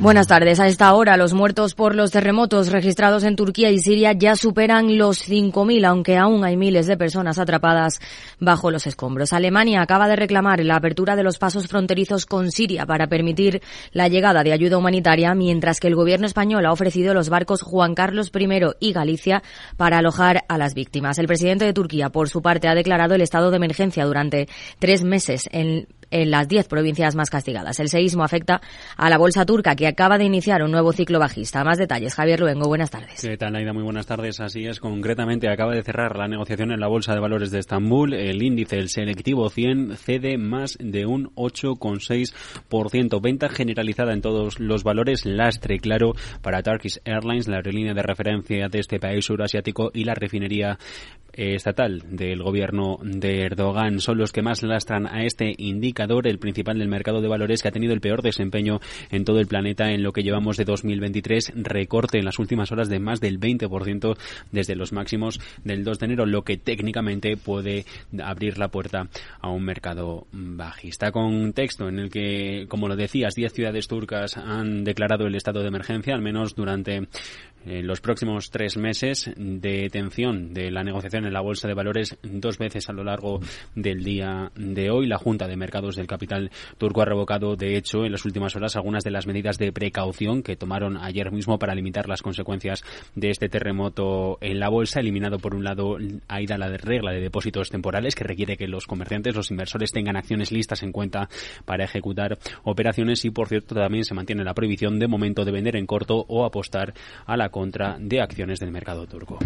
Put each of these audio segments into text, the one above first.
Buenas tardes. A esta hora, los muertos por los terremotos registrados en Turquía y Siria ya superan los 5.000, aunque aún hay miles de personas atrapadas bajo los escombros. Alemania acaba de reclamar la apertura de los pasos fronterizos con Siria para permitir la llegada de ayuda humanitaria, mientras que el gobierno español ha ofrecido los barcos Juan Carlos I y Galicia para alojar a las víctimas. El presidente de Turquía, por su parte, ha declarado el estado de emergencia durante tres meses en en las 10 provincias más castigadas. El seísmo afecta a la bolsa turca que acaba de iniciar un nuevo ciclo bajista. Más detalles, Javier Luengo, buenas tardes. ¿Qué tal, Aida? Muy buenas tardes. Así es, concretamente acaba de cerrar la negociación en la Bolsa de Valores de Estambul. El índice, el selectivo 100, cede más de un 8,6%. Venta generalizada en todos los valores, lastre claro para Turkish Airlines, la aerolínea de referencia de este país surasiático y la refinería estatal del gobierno de Erdogan son los que más lastran a este indicador, el principal del mercado de valores que ha tenido el peor desempeño en todo el planeta en lo que llevamos de 2023, recorte en las últimas horas de más del 20% desde los máximos del 2 de enero, lo que técnicamente puede abrir la puerta a un mercado bajista. Contexto en el que, como lo decías, 10 ciudades turcas han declarado el estado de emergencia, al menos durante en los próximos tres meses de tensión de la negociación en la Bolsa de Valores dos veces a lo largo del día de hoy. La Junta de Mercados del Capital Turco ha revocado, de hecho, en las últimas horas algunas de las medidas de precaución que tomaron ayer mismo para limitar las consecuencias de este terremoto en la bolsa. Eliminado, por un lado, la regla de depósitos temporales que requiere que los comerciantes, los inversores tengan acciones listas en cuenta para ejecutar operaciones y, por cierto, también se mantiene la prohibición de momento de vender en corto o apostar a la contra de acciones del mercado turco.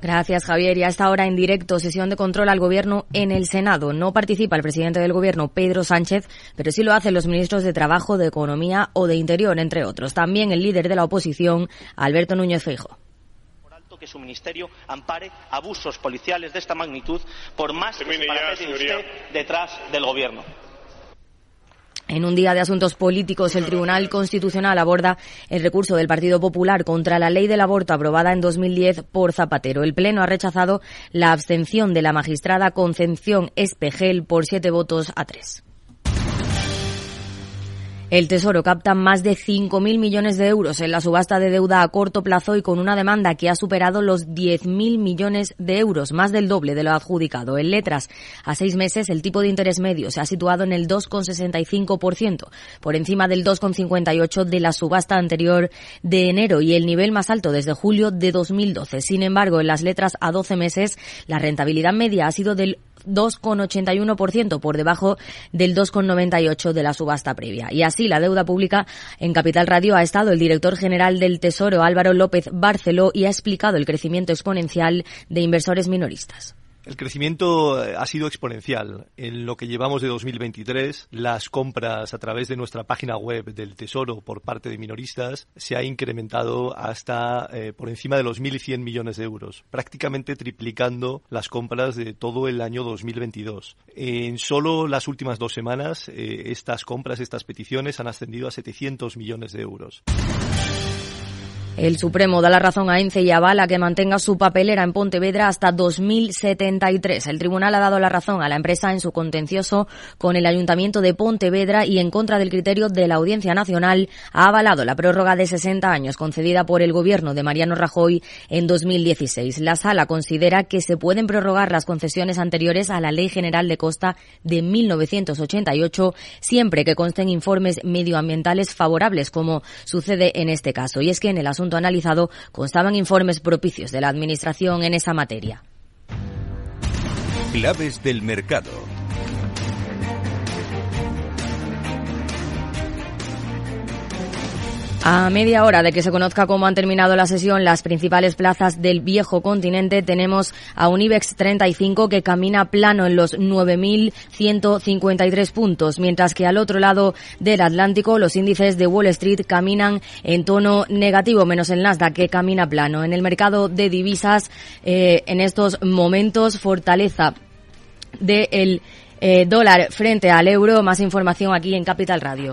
Gracias, Javier. Y a esta hora en directo, sesión de control al Gobierno en el Senado. No participa el presidente del Gobierno, Pedro Sánchez, pero sí lo hacen los ministros de Trabajo, de Economía o de Interior, entre otros. También el líder de la oposición, Alberto Núñez Feijo que su ministerio ampare abusos policiales de esta magnitud por más que se usted detrás del gobierno. En un día de asuntos políticos, el Tribunal Constitucional aborda el recurso del Partido Popular contra la ley del aborto aprobada en 2010 por Zapatero. El Pleno ha rechazado la abstención de la magistrada Concepción Espejel por siete votos a tres. El Tesoro capta más de 5.000 millones de euros en la subasta de deuda a corto plazo y con una demanda que ha superado los 10.000 millones de euros, más del doble de lo adjudicado. En letras, a seis meses, el tipo de interés medio se ha situado en el 2,65%, por encima del 2,58% de la subasta anterior de enero y el nivel más alto desde julio de 2012. Sin embargo, en las letras a 12 meses, la rentabilidad media ha sido del 2,81% por debajo del 2,98% de la subasta previa. Y así la deuda pública en Capital Radio ha estado el director general del Tesoro Álvaro López Barceló y ha explicado el crecimiento exponencial de inversores minoristas. El crecimiento eh, ha sido exponencial. En lo que llevamos de 2023, las compras a través de nuestra página web del Tesoro por parte de minoristas se ha incrementado hasta eh, por encima de los 1.100 millones de euros, prácticamente triplicando las compras de todo el año 2022. En solo las últimas dos semanas, eh, estas compras, estas peticiones han ascendido a 700 millones de euros. El Supremo da la razón a ENCE y avala que mantenga su papelera en Pontevedra hasta 2073. El tribunal ha dado la razón a la empresa en su contencioso con el Ayuntamiento de Pontevedra y en contra del criterio de la Audiencia Nacional ha avalado la prórroga de 60 años concedida por el gobierno de Mariano Rajoy en 2016. La sala considera que se pueden prorrogar las concesiones anteriores a la Ley General de Costa de 1988 siempre que consten informes medioambientales favorables como sucede en este caso. Y es que en el asunto analizado constaban informes propicios de la Administración en esa materia. Claves del mercado. A media hora de que se conozca cómo han terminado la sesión las principales plazas del viejo continente, tenemos a un IBEX 35 que camina plano en los 9.153 puntos, mientras que al otro lado del Atlántico los índices de Wall Street caminan en tono negativo, menos el Nasdaq que camina plano. En el mercado de divisas, eh, en estos momentos, fortaleza del eh, dólar frente al euro. Más información aquí en Capital Radio.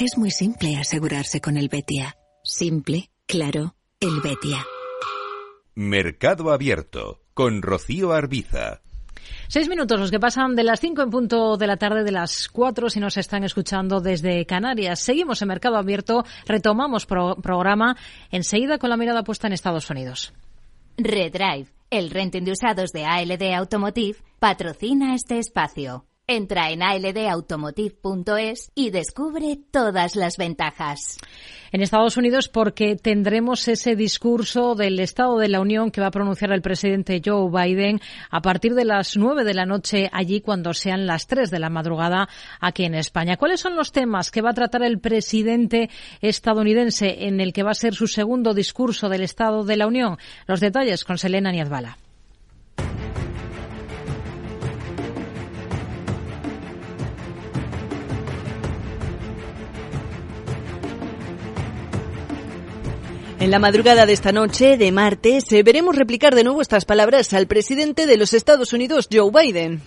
Es muy simple asegurarse con el Betia. Simple, claro, el Betia. Mercado Abierto con Rocío Arbiza. Seis minutos los que pasan de las cinco en punto de la tarde, de las cuatro si nos están escuchando desde Canarias. Seguimos en Mercado Abierto, retomamos programa enseguida con la mirada puesta en Estados Unidos. Redrive, el renting de usados de ALD Automotive, patrocina este espacio. Entra en aldautomotive.es y descubre todas las ventajas. En Estados Unidos porque tendremos ese discurso del Estado de la Unión que va a pronunciar el presidente Joe Biden a partir de las nueve de la noche allí cuando sean las tres de la madrugada aquí en España. ¿Cuáles son los temas que va a tratar el presidente estadounidense en el que va a ser su segundo discurso del Estado de la Unión? Los detalles con Selena Niazbala. En la madrugada de esta noche, de martes, eh, veremos replicar de nuevo estas palabras al presidente de los Estados Unidos, Joe Biden.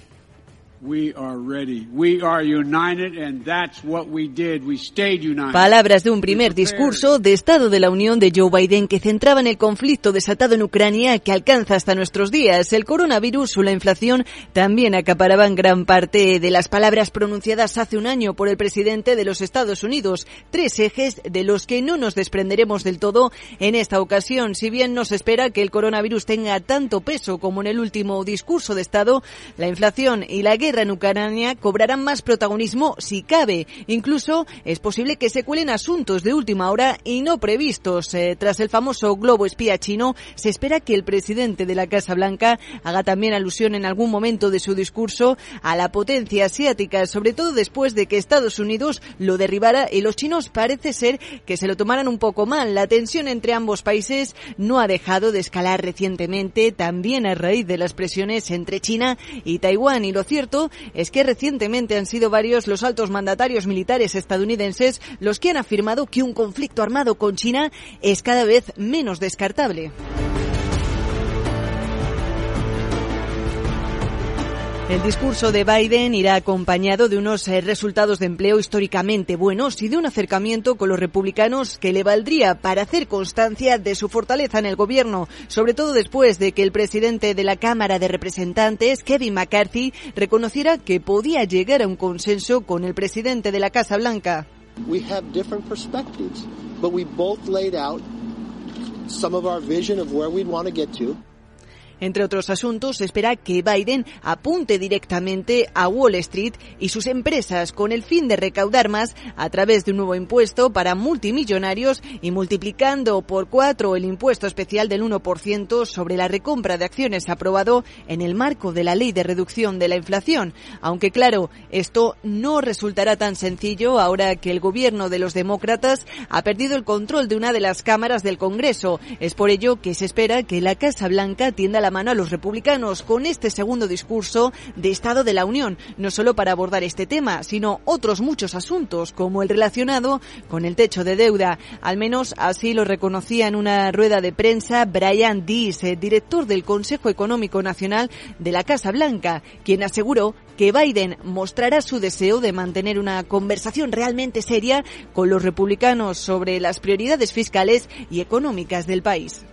Palabras de un primer discurso de Estado de la Unión de Joe Biden que centraba en el conflicto desatado en Ucrania que alcanza hasta nuestros días. El coronavirus o la inflación también acaparaban gran parte de las palabras pronunciadas hace un año por el presidente de los Estados Unidos. Tres ejes de los que no nos desprenderemos del todo en esta ocasión. Si bien no se espera que el coronavirus tenga tanto peso como en el último discurso de Estado, la inflación y la guerra en Ucrania cobrarán más protagonismo si cabe. Incluso es posible que se cuelen asuntos de última hora y no previstos. Eh, tras el famoso globo espía chino, se espera que el presidente de la Casa Blanca haga también alusión en algún momento de su discurso a la potencia asiática, sobre todo después de que Estados Unidos lo derribara y los chinos parece ser que se lo tomaran un poco mal. La tensión entre ambos países no ha dejado de escalar recientemente, también a raíz de las presiones entre China y Taiwán. Y lo cierto es que recientemente han sido varios los altos mandatarios militares estadounidenses los que han afirmado que un conflicto armado con China es cada vez menos descartable. El discurso de Biden irá acompañado de unos eh, resultados de empleo históricamente buenos y de un acercamiento con los republicanos que le valdría para hacer constancia de su fortaleza en el gobierno, sobre todo después de que el presidente de la Cámara de Representantes, Kevin McCarthy, reconociera que podía llegar a un consenso con el presidente de la Casa Blanca. We have different perspectives, but we both laid out some of our vision of where want to get to. Entre otros asuntos, se espera que Biden apunte directamente a Wall Street y sus empresas con el fin de recaudar más a través de un nuevo impuesto para multimillonarios y multiplicando por cuatro el impuesto especial del 1% sobre la recompra de acciones aprobado en el marco de la ley de reducción de la inflación. Aunque claro, esto no resultará tan sencillo ahora que el gobierno de los demócratas ha perdido el control de una de las cámaras del Congreso. Es por ello que se espera que la Casa Blanca tienda la mano a los republicanos con este segundo discurso de Estado de la Unión, no solo para abordar este tema, sino otros muchos asuntos, como el relacionado con el techo de deuda. Al menos así lo reconocía en una rueda de prensa Brian Dees, director del Consejo Económico Nacional de la Casa Blanca, quien aseguró que Biden mostrará su deseo de mantener una conversación realmente seria con los republicanos sobre las prioridades fiscales y económicas del país.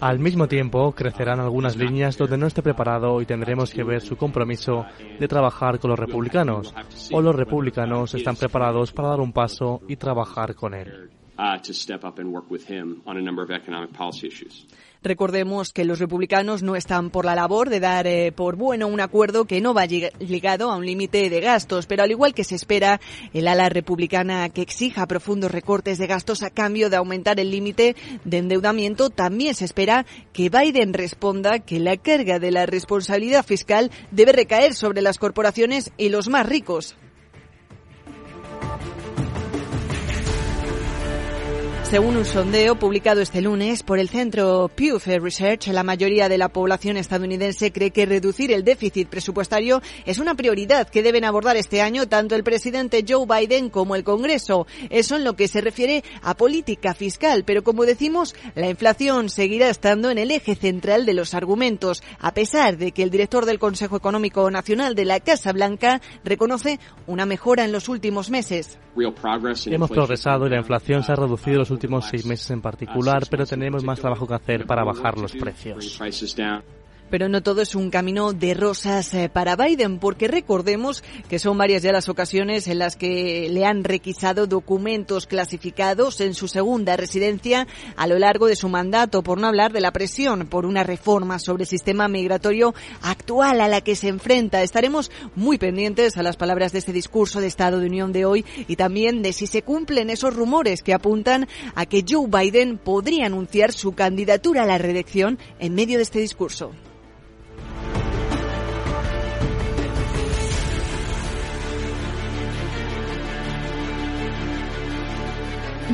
Al mismo tiempo, crecerán algunas líneas donde no esté preparado y tendremos que ver su compromiso de trabajar con los republicanos, o los republicanos están preparados para dar un paso y trabajar con él. Recordemos que los republicanos no están por la labor de dar eh, por bueno un acuerdo que no va ligado a un límite de gastos, pero al igual que se espera, el ala republicana que exija profundos recortes de gastos a cambio de aumentar el límite de endeudamiento, también se espera que Biden responda que la carga de la responsabilidad fiscal debe recaer sobre las corporaciones y los más ricos. Según un sondeo publicado este lunes por el centro Pew Research, la mayoría de la población estadounidense cree que reducir el déficit presupuestario es una prioridad que deben abordar este año tanto el presidente Joe Biden como el Congreso. Eso en lo que se refiere a política fiscal, pero como decimos, la inflación seguirá estando en el eje central de los argumentos, a pesar de que el director del Consejo Económico Nacional de la Casa Blanca reconoce una mejora en los últimos meses. Hemos progresado y la inflación se ha reducido los últimos seis meses en particular, pero tenemos más trabajo que hacer para bajar los precios. Pero no todo es un camino de rosas eh, para Biden, porque recordemos que son varias ya las ocasiones en las que le han requisado documentos clasificados en su segunda residencia a lo largo de su mandato, por no hablar de la presión por una reforma sobre el sistema migratorio actual a la que se enfrenta. Estaremos muy pendientes a las palabras de este discurso de Estado de Unión de hoy y también de si se cumplen esos rumores que apuntan a que Joe Biden podría anunciar su candidatura a la reelección en medio de este discurso.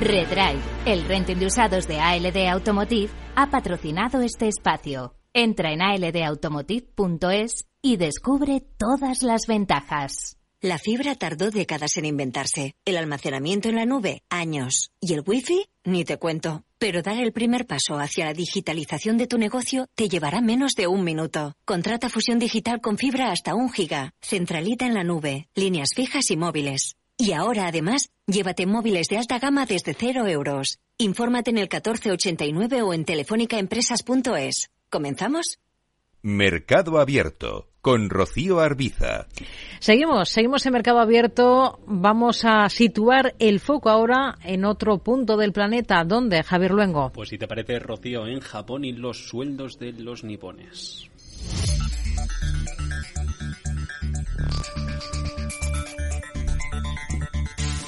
Redrive, el renting de usados de ALD Automotive, ha patrocinado este espacio. Entra en aldautomotive.es y descubre todas las ventajas. La fibra tardó décadas en inventarse, el almacenamiento en la nube, años, y el wifi, ni te cuento. Pero dar el primer paso hacia la digitalización de tu negocio te llevará menos de un minuto. Contrata fusión digital con fibra hasta un giga, centralita en la nube, líneas fijas y móviles. Y ahora, además, llévate móviles de alta gama desde cero euros. Infórmate en el 1489 o en telefónicaempresas.es. ¿Comenzamos? Mercado Abierto con Rocío Arbiza. Seguimos, seguimos en Mercado Abierto. Vamos a situar el foco ahora en otro punto del planeta. ¿Dónde, Javier Luengo? Pues si te parece, Rocío, en Japón y los sueldos de los nipones.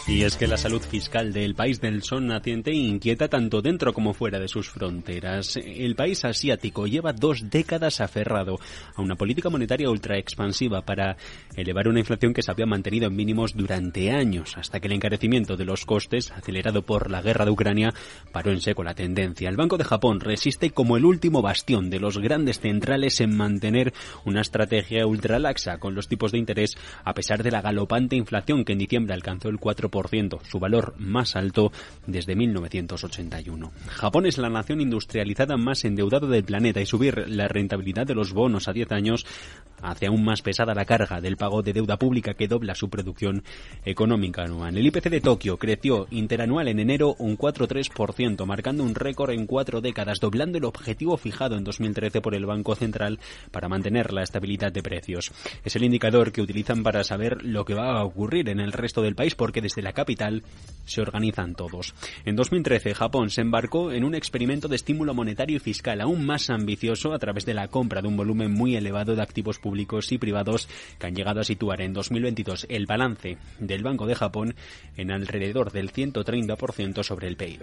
Y es que la salud fiscal del país del sol naciente inquieta tanto dentro como fuera de sus fronteras. El país asiático lleva dos décadas aferrado a una política monetaria ultra expansiva para elevar una inflación que se había mantenido en mínimos durante años, hasta que el encarecimiento de los costes, acelerado por la guerra de Ucrania, paró en seco la tendencia. El Banco de Japón resiste como el último bastión de los grandes centrales en mantener una estrategia ultra laxa con los tipos de interés, a pesar de la galopante inflación que en diciembre alcanzó el 4% su valor más alto desde 1981. Japón es la nación industrializada más endeudada del planeta y subir la rentabilidad de los bonos a 10 años hace aún más pesada la carga del pago de deuda pública que dobla su producción económica anual. El IPC de Tokio creció interanual en enero un 4,3%, marcando un récord en cuatro décadas, doblando el objetivo fijado en 2013 por el Banco Central para mantener la estabilidad de precios. Es el indicador que utilizan para saber lo que va a ocurrir en el resto del país porque desde la capital se organizan todos. En 2013 Japón se embarcó en un experimento de estímulo monetario y fiscal aún más ambicioso a través de la compra de un volumen muy elevado de activos públicos y privados que han llegado a situar en 2022 el balance del Banco de Japón en alrededor del 130% sobre el PIB.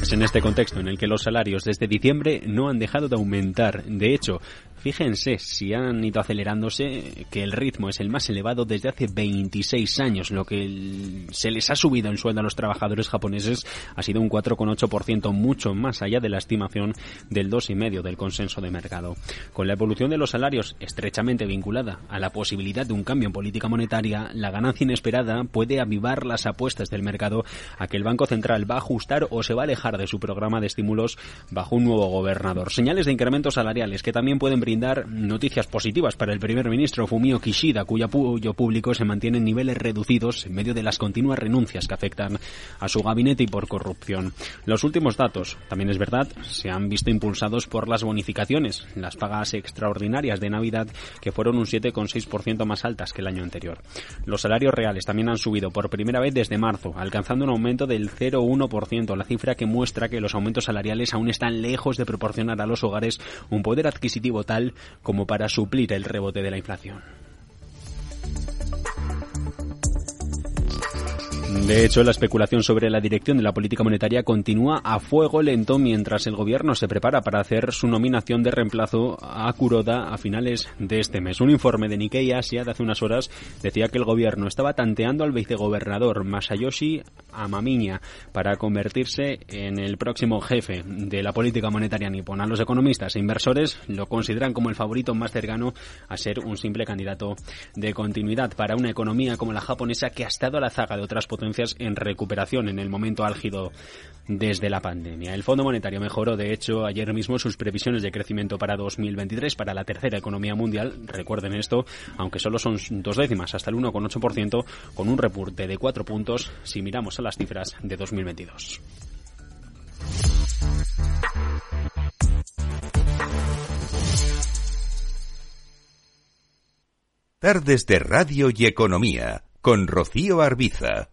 Es en este contexto en el que los salarios desde diciembre no han dejado de aumentar. De hecho, Fíjense si han ido acelerándose, que el ritmo es el más elevado desde hace 26 años. Lo que se les ha subido en sueldo a los trabajadores japoneses ha sido un 4,8%, mucho más allá de la estimación del 2,5% del consenso de mercado. Con la evolución de los salarios estrechamente vinculada a la posibilidad de un cambio en política monetaria, la ganancia inesperada puede avivar las apuestas del mercado a que el Banco Central va a ajustar o se va a alejar de su programa de estímulos bajo un nuevo gobernador. Señales de incrementos salariales que también pueden brindar noticias positivas para el primer ministro Fumio Kishida, cuyo apoyo público se mantiene en niveles reducidos en medio de las continuas renuncias que afectan a su gabinete y por corrupción. Los últimos datos, también es verdad, se han visto impulsados por las bonificaciones, las pagas extraordinarias de Navidad, que fueron un 7,6% más altas que el año anterior. Los salarios reales también han subido por primera vez desde marzo, alcanzando un aumento del 0,1%, la cifra que muestra que los aumentos salariales aún están lejos de proporcionar a los hogares un poder adquisitivo como para suplir el rebote de la inflación. De hecho, la especulación sobre la dirección de la política monetaria continúa a fuego lento mientras el gobierno se prepara para hacer su nominación de reemplazo a Kuroda a finales de este mes. Un informe de Nikkei Asia de hace unas horas decía que el gobierno estaba tanteando al vicegobernador Masayoshi Amamiya para convertirse en el próximo jefe de la política monetaria nipona. Los economistas e inversores lo consideran como el favorito más cercano a ser un simple candidato de continuidad para una economía como la japonesa que ha estado a la zaga de otras potencias en recuperación en el momento álgido desde la pandemia. El Fondo Monetario mejoró, de hecho, ayer mismo sus previsiones de crecimiento para 2023 para la tercera economía mundial. Recuerden esto, aunque solo son dos décimas, hasta el 1,8%, con un repunte de cuatro puntos si miramos a las cifras de 2022. Tardes de Radio y Economía con Rocío Arbiza.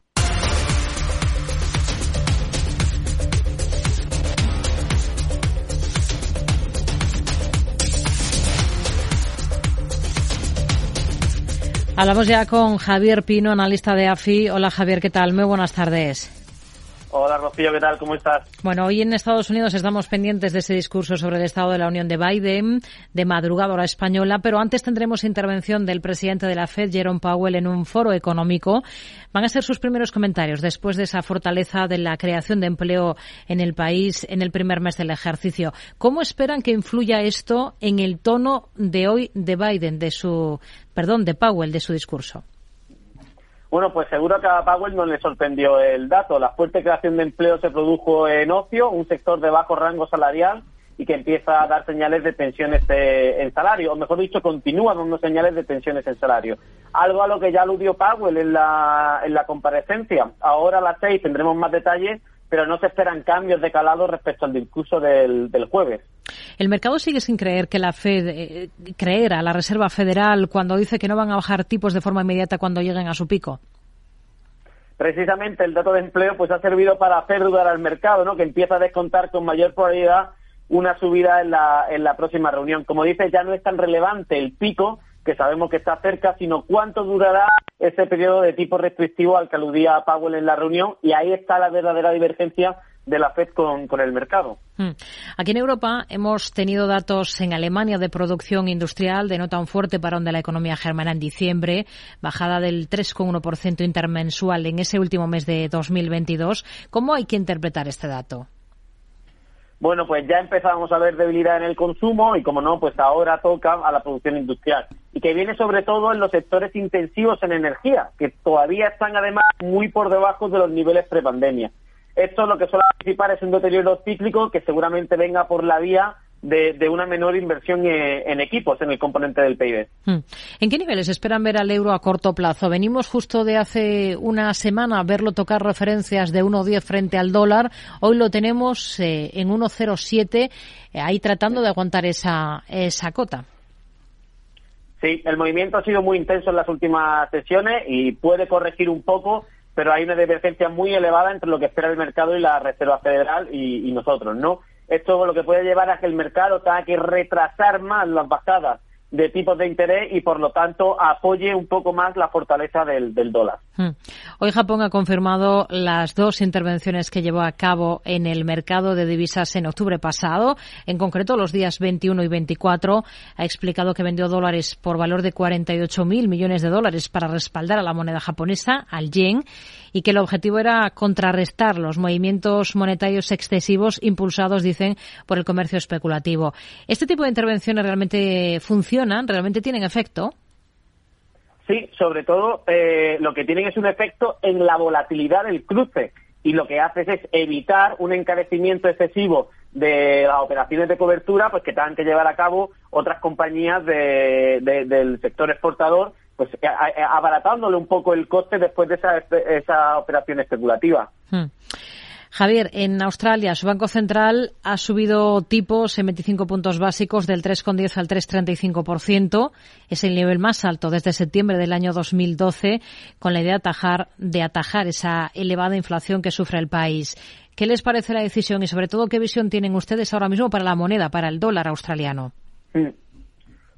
Hablamos ya con Javier Pino, analista de AFI. Hola Javier, ¿qué tal? Muy buenas tardes. Hola Rocío, ¿qué tal? ¿Cómo estás? Bueno, hoy en Estados Unidos estamos pendientes de ese discurso sobre el Estado de la Unión de Biden, de madrugada española, pero antes tendremos intervención del presidente de la Fed, Jerome Powell, en un foro económico. Van a ser sus primeros comentarios después de esa fortaleza de la creación de empleo en el país en el primer mes del ejercicio. ¿Cómo esperan que influya esto en el tono de hoy de Biden, de su, perdón, de Powell, de su discurso? Bueno, pues seguro que a Powell no le sorprendió el dato. La fuerte creación de empleo se produjo en ocio, un sector de bajo rango salarial y que empieza a dar señales de tensiones en salario, o mejor dicho, continúa dando señales de tensiones en salario. Algo a lo que ya aludió Powell en la, en la comparecencia. Ahora a las seis tendremos más detalles, pero no se esperan cambios de calado respecto al discurso del, del jueves. El mercado sigue sin creer que la Fed, eh, creer a la Reserva Federal cuando dice que no van a bajar tipos de forma inmediata cuando lleguen a su pico. Precisamente el dato de empleo pues ha servido para hacer dudar al mercado, ¿no? Que empieza a descontar con mayor probabilidad una subida en la, en la próxima reunión. Como dice, ya no es tan relevante el pico, que sabemos que está cerca, sino cuánto durará ese periodo de tipo restrictivo al que aludía Powell en la reunión, y ahí está la verdadera divergencia de la FED con, con, el mercado. Hmm. Aquí en Europa hemos tenido datos en Alemania de producción industrial de no tan fuerte parón de la economía germana en diciembre, bajada del 3,1% intermensual en ese último mes de 2022. ¿Cómo hay que interpretar este dato? Bueno, pues ya empezábamos a ver debilidad en el consumo y, como no, pues ahora toca a la producción industrial. Y que viene sobre todo en los sectores intensivos en energía, que todavía están además muy por debajo de los niveles prepandemia. Esto lo que suele anticipar es un deterioro cíclico que seguramente venga por la vía de, una menor inversión en, equipos en el componente del PIB. Hmm. ¿En qué niveles esperan ver al euro a corto plazo? Venimos justo de hace una semana a verlo tocar referencias de 1,10 frente al dólar. Hoy lo tenemos eh, en 1,07, eh, ahí tratando de aguantar esa, esa cota. Sí, el movimiento ha sido muy intenso en las últimas sesiones y puede corregir un poco pero hay una divergencia muy elevada entre lo que espera el mercado y la Reserva Federal y, nosotros, ¿no? Esto lo que puede llevar a que el mercado tenga que retrasar más las bajadas de tipos de interés y por lo tanto apoye un poco más la fortaleza del, dólar. Hmm. Hoy Japón ha confirmado las dos intervenciones que llevó a cabo en el mercado de divisas en octubre pasado, en concreto los días 21 y 24. Ha explicado que vendió dólares por valor de 48.000 millones de dólares para respaldar a la moneda japonesa, al yen, y que el objetivo era contrarrestar los movimientos monetarios excesivos impulsados, dicen, por el comercio especulativo. ¿Este tipo de intervenciones realmente funcionan? ¿Realmente tienen efecto? Sí, sobre todo eh, lo que tienen es un efecto en la volatilidad del cruce y lo que hace es evitar un encarecimiento excesivo de las operaciones de cobertura pues que tengan que llevar a cabo otras compañías del sector exportador pues abaratándole un poco el coste después de esa, esa operación especulativa. Hmm. Javier, en Australia su Banco Central ha subido tipos en 25 puntos básicos del 3,10 al 3,35%. Es el nivel más alto desde septiembre del año 2012 con la idea de atajar, de atajar esa elevada inflación que sufre el país. ¿Qué les parece la decisión y sobre todo qué visión tienen ustedes ahora mismo para la moneda, para el dólar australiano?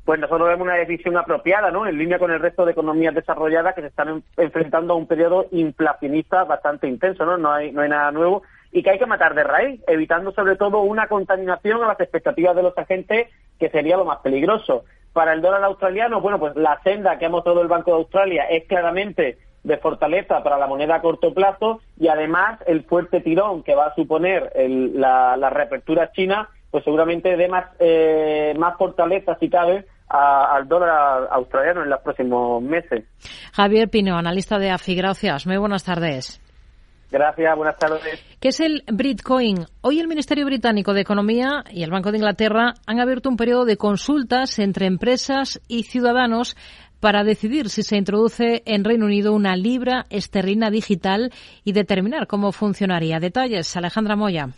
Pues nosotros vemos una decisión apropiada, ¿no? En línea con el resto de economías desarrolladas que se están enfrentando a un periodo inflacionista bastante intenso, ¿no? No hay, no hay nada nuevo y que hay que matar de raíz, evitando sobre todo una contaminación a las expectativas de los agentes, que sería lo más peligroso. Para el dólar australiano, bueno, pues la senda que ha mostrado el Banco de Australia es claramente de fortaleza para la moneda a corto plazo y además el fuerte tirón que va a suponer la, reapertura china, pues seguramente dé más, eh, más fortaleza, si cabe, al dólar australiano en los próximos meses. Javier Pino, analista de AFI, gracias. Muy buenas tardes. Gracias, buenas tardes. ¿Qué es el Britcoin? Hoy el Ministerio Británico de Economía y el Banco de Inglaterra han abierto un periodo de consultas entre empresas y ciudadanos para decidir si se introduce en Reino Unido una libra esterlina digital y determinar cómo funcionaría. Detalles, Alejandra Moya.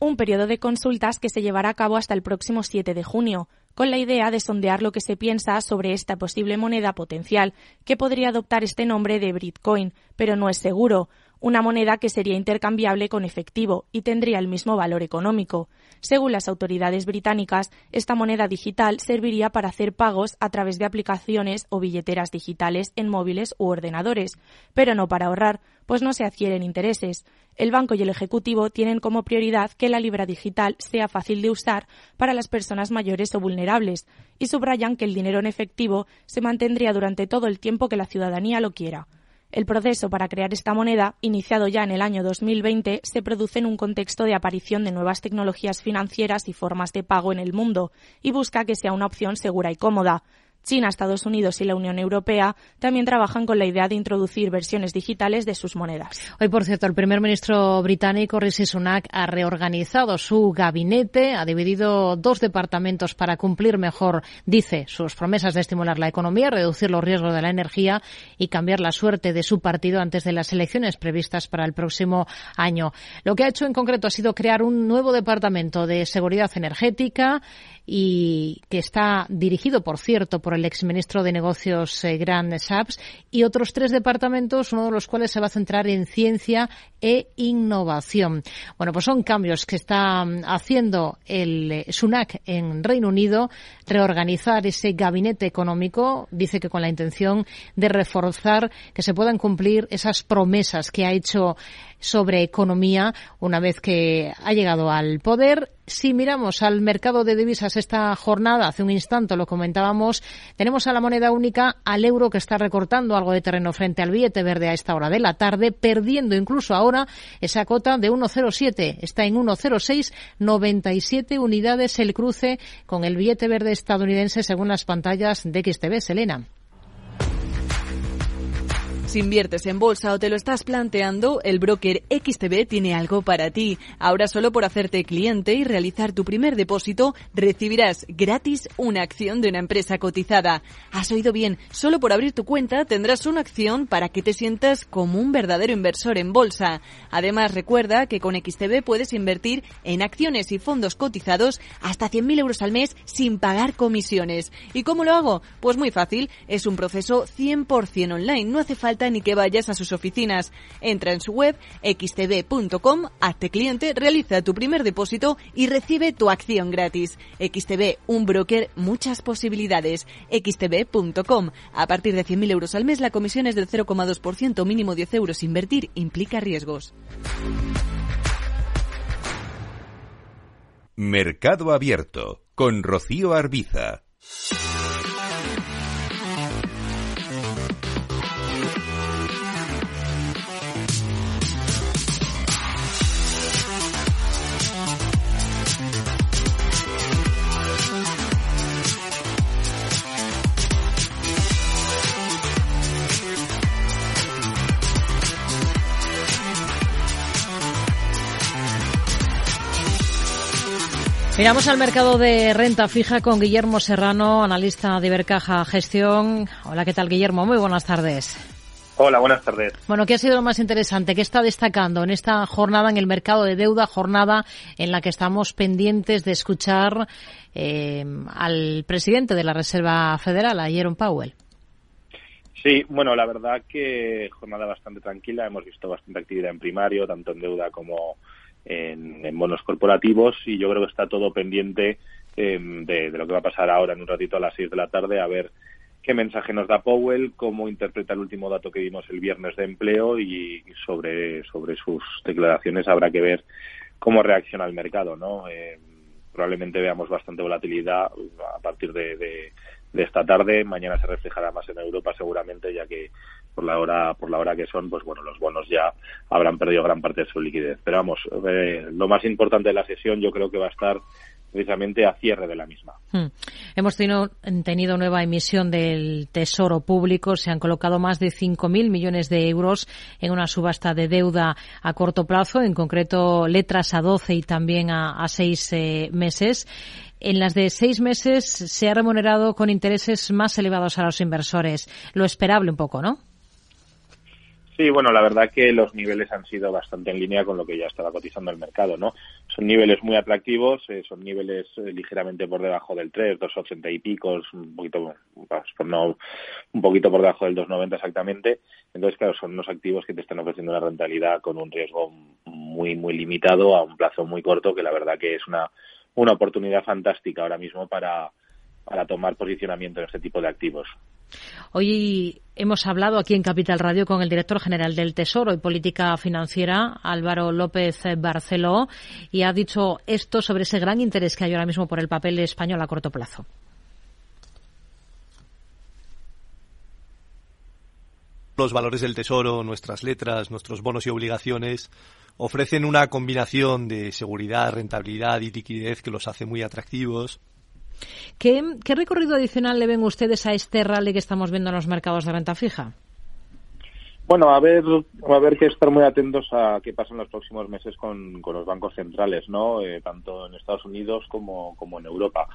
Un periodo de consultas que se llevará a cabo hasta el próximo 7 de junio, con la idea de sondear lo que se piensa sobre esta posible moneda potencial, que podría adoptar este nombre de Bitcoin, pero no es seguro una moneda que sería intercambiable con efectivo y tendría el mismo valor económico. Según las autoridades británicas, esta moneda digital serviría para hacer pagos a través de aplicaciones o billeteras digitales en móviles u ordenadores, pero no para ahorrar, pues no se adquieren intereses. El banco y el ejecutivo tienen como prioridad que la libra digital sea fácil de usar para las personas mayores o vulnerables y subrayan que el dinero en efectivo se mantendría durante todo el tiempo que la ciudadanía lo quiera. El proceso para crear esta moneda, iniciado ya en el año 2020, se produce en un contexto de aparición de nuevas tecnologías financieras y formas de pago en el mundo y busca que sea una opción segura y cómoda. China, Estados Unidos y la Unión Europea también trabajan con la idea de introducir versiones digitales de sus monedas. Hoy, por cierto, el primer ministro británico Rishi Sunak ha reorganizado su gabinete, ha dividido dos departamentos para cumplir mejor, dice, sus promesas de estimular la economía, reducir los riesgos de la energía y cambiar la suerte de su partido antes de las elecciones previstas para el próximo año. Lo que ha hecho en concreto ha sido crear un nuevo departamento de seguridad energética y que está dirigido, por cierto, por el exministro de Negocios eh, Grant Shapps y otros tres departamentos, uno de los cuales se va a centrar en ciencia e innovación. Bueno, pues son cambios que está haciendo el eh, SUNAC en Reino Unido, reorganizar ese gabinete económico, dice que con la intención de reforzar que se puedan cumplir esas promesas que ha hecho sobre economía una vez que ha llegado al poder. Si miramos al mercado de divisas esta jornada, hace un instante lo comentábamos, tenemos a la moneda única, al euro que está recortando algo de terreno frente al billete verde a esta hora de la tarde, perdiendo incluso ahora esa cota de 1,07. Está en 1,0697 unidades el cruce con el billete verde estadounidense según las pantallas de XTV. Selena. Si inviertes en bolsa o te lo estás planteando, el broker XTB tiene algo para ti. Ahora solo por hacerte cliente y realizar tu primer depósito, recibirás gratis una acción de una empresa cotizada. Has oído bien, solo por abrir tu cuenta tendrás una acción para que te sientas como un verdadero inversor en bolsa. Además, recuerda que con XTB puedes invertir en acciones y fondos cotizados hasta 100.000 euros al mes sin pagar comisiones. ¿Y cómo lo hago? Pues muy fácil, es un proceso 100% online, no hace falta ni que vayas a sus oficinas. Entra en su web xtb.com, hazte cliente, realiza tu primer depósito y recibe tu acción gratis. XTB, un broker, muchas posibilidades. xtb.com. A partir de 100.000 euros al mes la comisión es del 0,2%, mínimo 10 euros. Invertir implica riesgos. Mercado Abierto con Rocío Arbiza. Miramos al mercado de renta fija con Guillermo Serrano, analista de Ibercaja Gestión. Hola, ¿qué tal, Guillermo? Muy buenas tardes. Hola, buenas tardes. Bueno, ¿qué ha sido lo más interesante? ¿Qué está destacando en esta jornada en el mercado de deuda? Jornada en la que estamos pendientes de escuchar eh, al presidente de la Reserva Federal, a Jerome Powell. Sí, bueno, la verdad que jornada bastante tranquila. Hemos visto bastante actividad en primario, tanto en deuda como en, bonos corporativos y yo creo que está todo pendiente em, de, lo que va a pasar ahora en un ratito a las 6 de la tarde a ver qué mensaje nos da Powell, cómo interpreta el último dato que vimos el viernes de empleo y sobre, sobre sus declaraciones habrá que ver cómo reacciona el mercado, ¿no? Em, probablemente veamos bastante volatilidad a partir de, de esta tarde. Mañana se reflejará más en Europa seguramente, ya que por la hora por la hora que son, pues bueno, los bonos ya habrán perdido gran parte de su liquidez. Pero vamos, eh, lo más importante de la sesión yo creo que va a estar precisamente a cierre de la misma. Hmm. Hemos tenido, tenido, nueva emisión del Tesoro Público. Se han colocado más de 5.000 millones de euros en una subasta de deuda a corto plazo, en concreto letras a 12 y también a, a 6 eh, meses en las de seis meses se ha remunerado con intereses más elevados a los inversores. Lo esperable un poco, ¿no? Sí, bueno, la verdad que los niveles han sido bastante en línea con lo que ya estaba cotizando el mercado, ¿no? Son niveles muy atractivos, eh, son niveles eh, ligeramente por debajo del 3, 2,80 y pico, un poquito, pues, no, un poquito por debajo del 2,90 exactamente. Entonces, claro, son unos activos que te están ofreciendo una rentabilidad con un riesgo muy, muy limitado a un plazo muy corto, que la verdad que es una, una oportunidad fantástica ahora mismo para, para tomar posicionamiento en este tipo de activos. Hoy hemos hablado aquí en Capital Radio con el director general del Tesoro y Política Financiera, Álvaro López Barceló, y ha dicho esto sobre ese gran interés que hay ahora mismo por el papel español a corto plazo. Los valores del Tesoro, nuestras letras, nuestros bonos y obligaciones ofrecen una combinación de seguridad, rentabilidad y liquidez que los hace muy atractivos. ¿Qué, recorrido adicional le ven ustedes a este rally que estamos viendo en los mercados de renta fija? Bueno, a ver, a ver que estar muy atentos a qué pasa en los próximos meses con, los bancos centrales, ¿no? Eh, tanto en Estados Unidos como, como en Europa.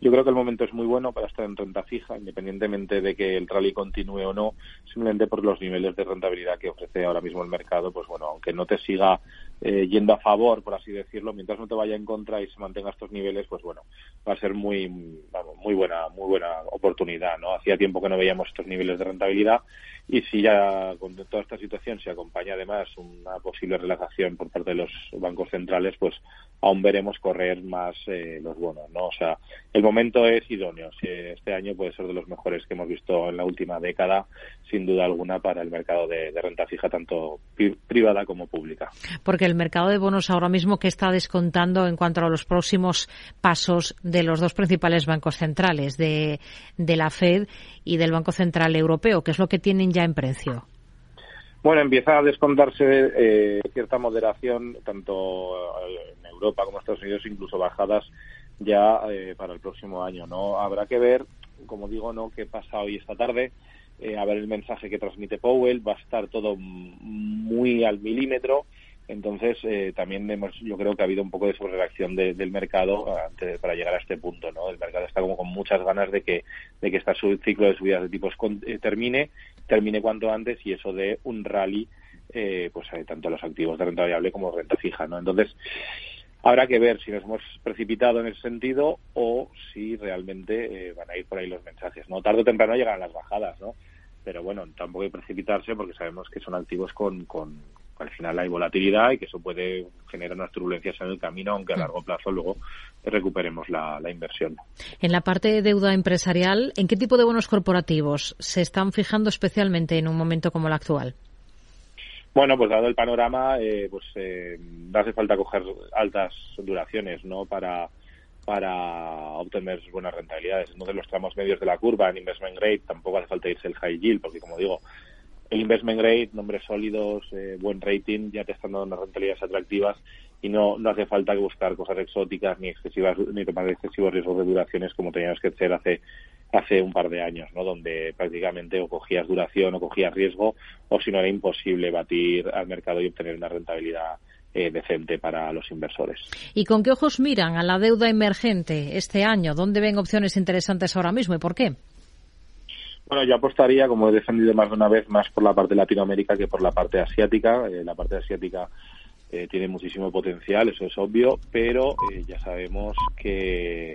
Yo creo que el momento es muy bueno para estar en renta fija, independientemente de que el rally continúe o no, simplemente por los niveles de rentabilidad que ofrece ahora mismo el mercado, pues bueno, aunque no te siga eh, yendo a favor, por así decirlo, mientras no te vaya en contra y se mantenga estos niveles, pues bueno, va a ser muy, muy buena, muy buena oportunidad, ¿no? Hacía tiempo que no veíamos estos niveles de rentabilidad y si ya con toda esta situación se acompaña además una posible relajación por parte de los bancos centrales, pues aún veremos correr más eh, los bonos, ¿no? O sea, el momento es idóneo. Este año puede ser de los mejores que hemos visto en la última década, sin duda alguna, para el mercado de, renta fija, tanto privada como pública. Porque el mercado de bonos ahora mismo, ¿qué está descontando en cuanto a los próximos pasos de los dos principales bancos centrales, de, de la Fed y del Banco Central Europeo? ¿Qué es lo que tienen ya en precio? Bueno, empieza a descontarse eh, cierta moderación, tanto en Europa como en Estados Unidos, incluso bajadas ya eh, para el próximo año. No habrá que ver, como digo, no qué pasa hoy esta tarde, eh, a ver el mensaje que transmite Powell. Va a estar todo muy al milímetro. Entonces, eh, también hemos, yo creo que ha habido un poco de sobrereacción del mercado antes, para llegar a este punto, ¿no? El mercado está como con muchas ganas de que, de que este ciclo de subidas de tipos eh, termine, termine cuanto antes y eso de un rally, eh, pues hay tanto los activos de renta variable como renta fija, ¿no? Entonces, habrá que ver si nos hemos precipitado en ese sentido o si realmente van a ir por ahí los mensajes, ¿no? Tarde o temprano llegarán las bajadas, ¿no? Pero bueno, tampoco hay que precipitarse porque sabemos que son activos con, con al final hay volatilidad y que eso puede generar unas turbulencias en el camino, aunque a mm. largo plazo luego recuperemos la, inversión. En la parte de deuda empresarial, ¿en qué tipo de bonos corporativos se están fijando especialmente en un momento como el actual? Bueno, pues dado el panorama, eh, pues eh, hace falta coger altas duraciones, ¿no? Para para obtener buenas rentabilidades. Entonces los tramos medios de la curva en investment grade tampoco hace falta irse el high yield, porque como digo, el investment grade, nombres sólidos, eh, buen rating, ya te están dando unas rentabilidades atractivas y no, no hace falta buscar cosas exóticas ni excesivas ni tomar excesivos riesgos de duraciones como teníamos que hacer hace hace un par de años, ¿no? Donde prácticamente o cogías duración o cogías riesgo o si no era imposible batir al mercado y obtener una rentabilidad decente para los inversores. ¿Y con qué ojos miran a la deuda emergente este año? ¿Dónde ven opciones interesantes ahora mismo y por qué? Bueno, yo apostaría, como he defendido más de una vez, más por la parte de Latinoamérica que por la parte asiática. la parte asiática tiene muchísimo potencial, eso es obvio, pero ya sabemos que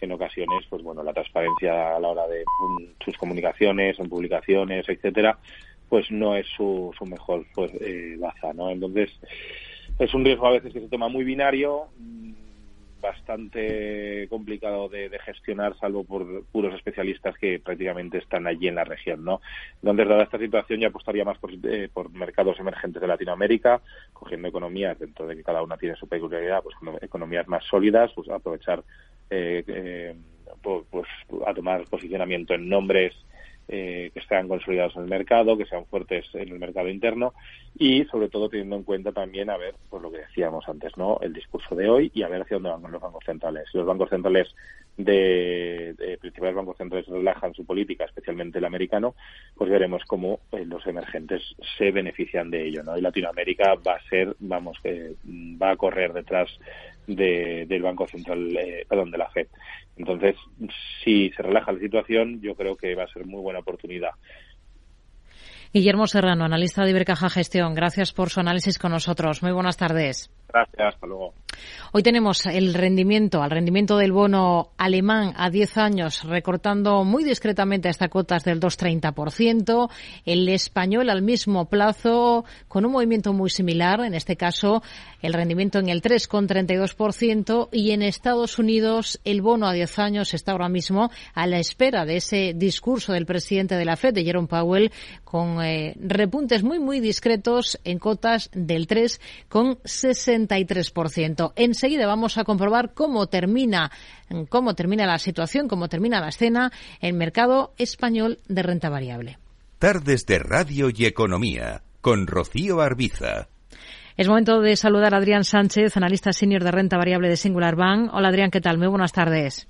en ocasiones, pues bueno, la transparencia a la hora de sus comunicaciones, en publicaciones, etcétera, pues no es su, su mejor pues, eh, baza, ¿no? Entonces, es un riesgo a veces que se toma muy binario, bastante complicado de, gestionar, salvo por puros especialistas que prácticamente están allí en la región, ¿no? Entonces, dada esta situación, yo apostaría más por, eh, por mercados emergentes de Latinoamérica, cogiendo economías dentro de que cada una tiene su peculiaridad, pues economías más sólidas, pues aprovechar eh, eh, pues, a tomar posicionamiento en nombres eh, que estén consolidados en el mercado, que sean fuertes en el mercado interno y sobre todo teniendo en cuenta también a ver pues lo que decíamos antes, ¿no? El discurso de hoy y a ver hacia dónde van los bancos centrales. Si los bancos centrales de, principales bancos centrales relajan su política, especialmente el americano, pues veremos cómo eh, los emergentes se benefician de ello, ¿no? Y Latinoamérica va a ser, vamos, que va a correr detrás del Banco Central, eh, perdón, de la FED. Entonces, si se relaja la situación, yo creo que va a ser muy buena oportunidad. Guillermo Serrano, analista de Ibercaja Gestión, gracias por su análisis con nosotros. Muy buenas tardes. Gracias, hasta luego. Hoy tenemos el rendimiento, al rendimiento del bono alemán a 10 años, recortando muy discretamente hasta cotas del 2,30%. El español al mismo plazo, con un movimiento muy similar, en este caso el rendimiento en el 3,32%. Y en Estados Unidos el bono a 10 años está ahora mismo a la espera de ese discurso del presidente de la FED, de Jerome Powell, con eh, repuntes muy, muy discretos en cotas del 3,60%. Enseguida vamos a comprobar cómo termina, cómo termina la situación, cómo termina la escena en mercado español de renta variable. Tardes de Radio y Economía con Rocío Arbiza. Es momento de saludar a Adrián Sánchez, analista senior de renta variable de Singular Bank. Hola Adrián, ¿qué tal? Muy buenas tardes.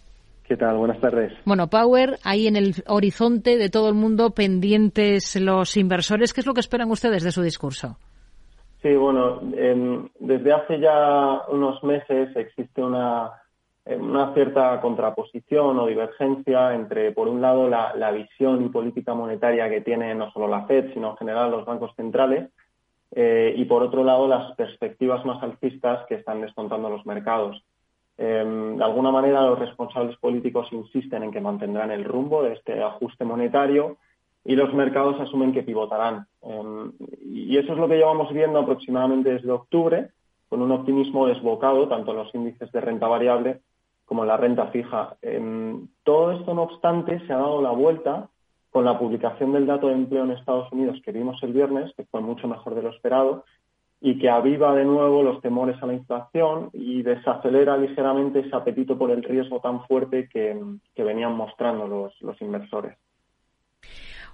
¿Qué tal? Buenas tardes. Bueno, Power, ahí en el horizonte de todo el mundo, pendientes los inversores. ¿Qué es lo que esperan ustedes de su discurso? Sí, bueno, desde hace ya unos meses existe una, em, una cierta contraposición o divergencia entre, por un lado, la, la, visión y política monetaria que tiene no solo la Fed, sino en general los bancos centrales, eh, y por otro lado, las perspectivas más alcistas que están descontando los mercados. Em, de alguna manera, los responsables políticos insisten en que mantendrán el rumbo de este ajuste monetario y los mercados asumen que pivotarán. Em, y eso es lo que llevamos viendo aproximadamente desde octubre, con un optimismo desbocado tanto en los índices de renta variable como en la renta fija. Em, todo esto, no obstante, se ha dado la vuelta con la publicación del dato de empleo en Estados Unidos que vimos el viernes, que fue mucho mejor de lo esperado, y que aviva de nuevo los temores a la inflación y desacelera ligeramente ese apetito por el riesgo tan fuerte que, venían mostrando los inversores.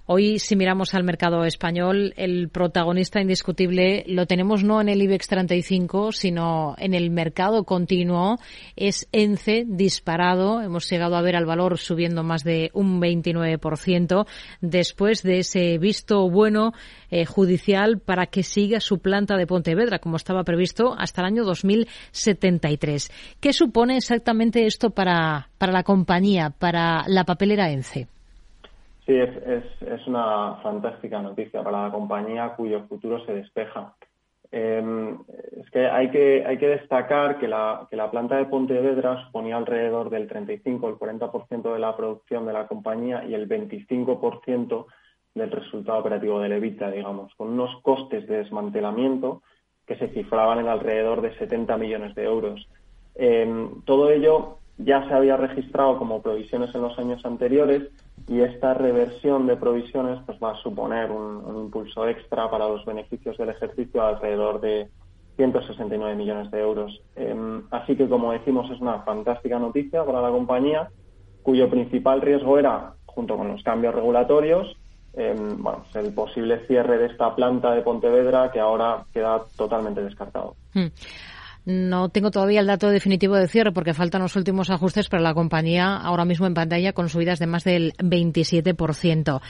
Hoy, si miramos al mercado español, el protagonista indiscutible lo tenemos no en el IBEX 35, sino en el mercado continuo. Es ENCE disparado. Hemos llegado a ver al valor subiendo más de un 29% después de ese visto bueno eh, judicial para que siga su planta de Pontevedra, como estaba previsto, hasta el año 2073. ¿Qué supone exactamente esto para, para la compañía, para la papelera ENCE? Sí, es, es, es, una fantástica noticia para la compañía cuyo futuro se despeja. Em, es que hay, que hay que destacar que la, que la planta de Pontevedra suponía alrededor del 35 el 40% de la producción de la compañía y el 25% del resultado operativo de Levita, digamos, con unos costes de desmantelamiento que se cifraban en alrededor de 70 millones de euros. Em, todo ello ya se había registrado como provisiones en los años anteriores y esta reversión de provisiones pues va a suponer un, impulso extra para los beneficios del ejercicio alrededor de 169 millones de euros. Em, así que, como decimos, es una fantástica noticia para la compañía, cuyo principal riesgo era, junto con los cambios regulatorios, em, bueno, el posible cierre de esta planta de Pontevedra que ahora queda totalmente descartado. No tengo todavía el dato definitivo de cierre porque faltan los últimos ajustes, pero la compañía ahora mismo en pantalla con subidas de más del 27%.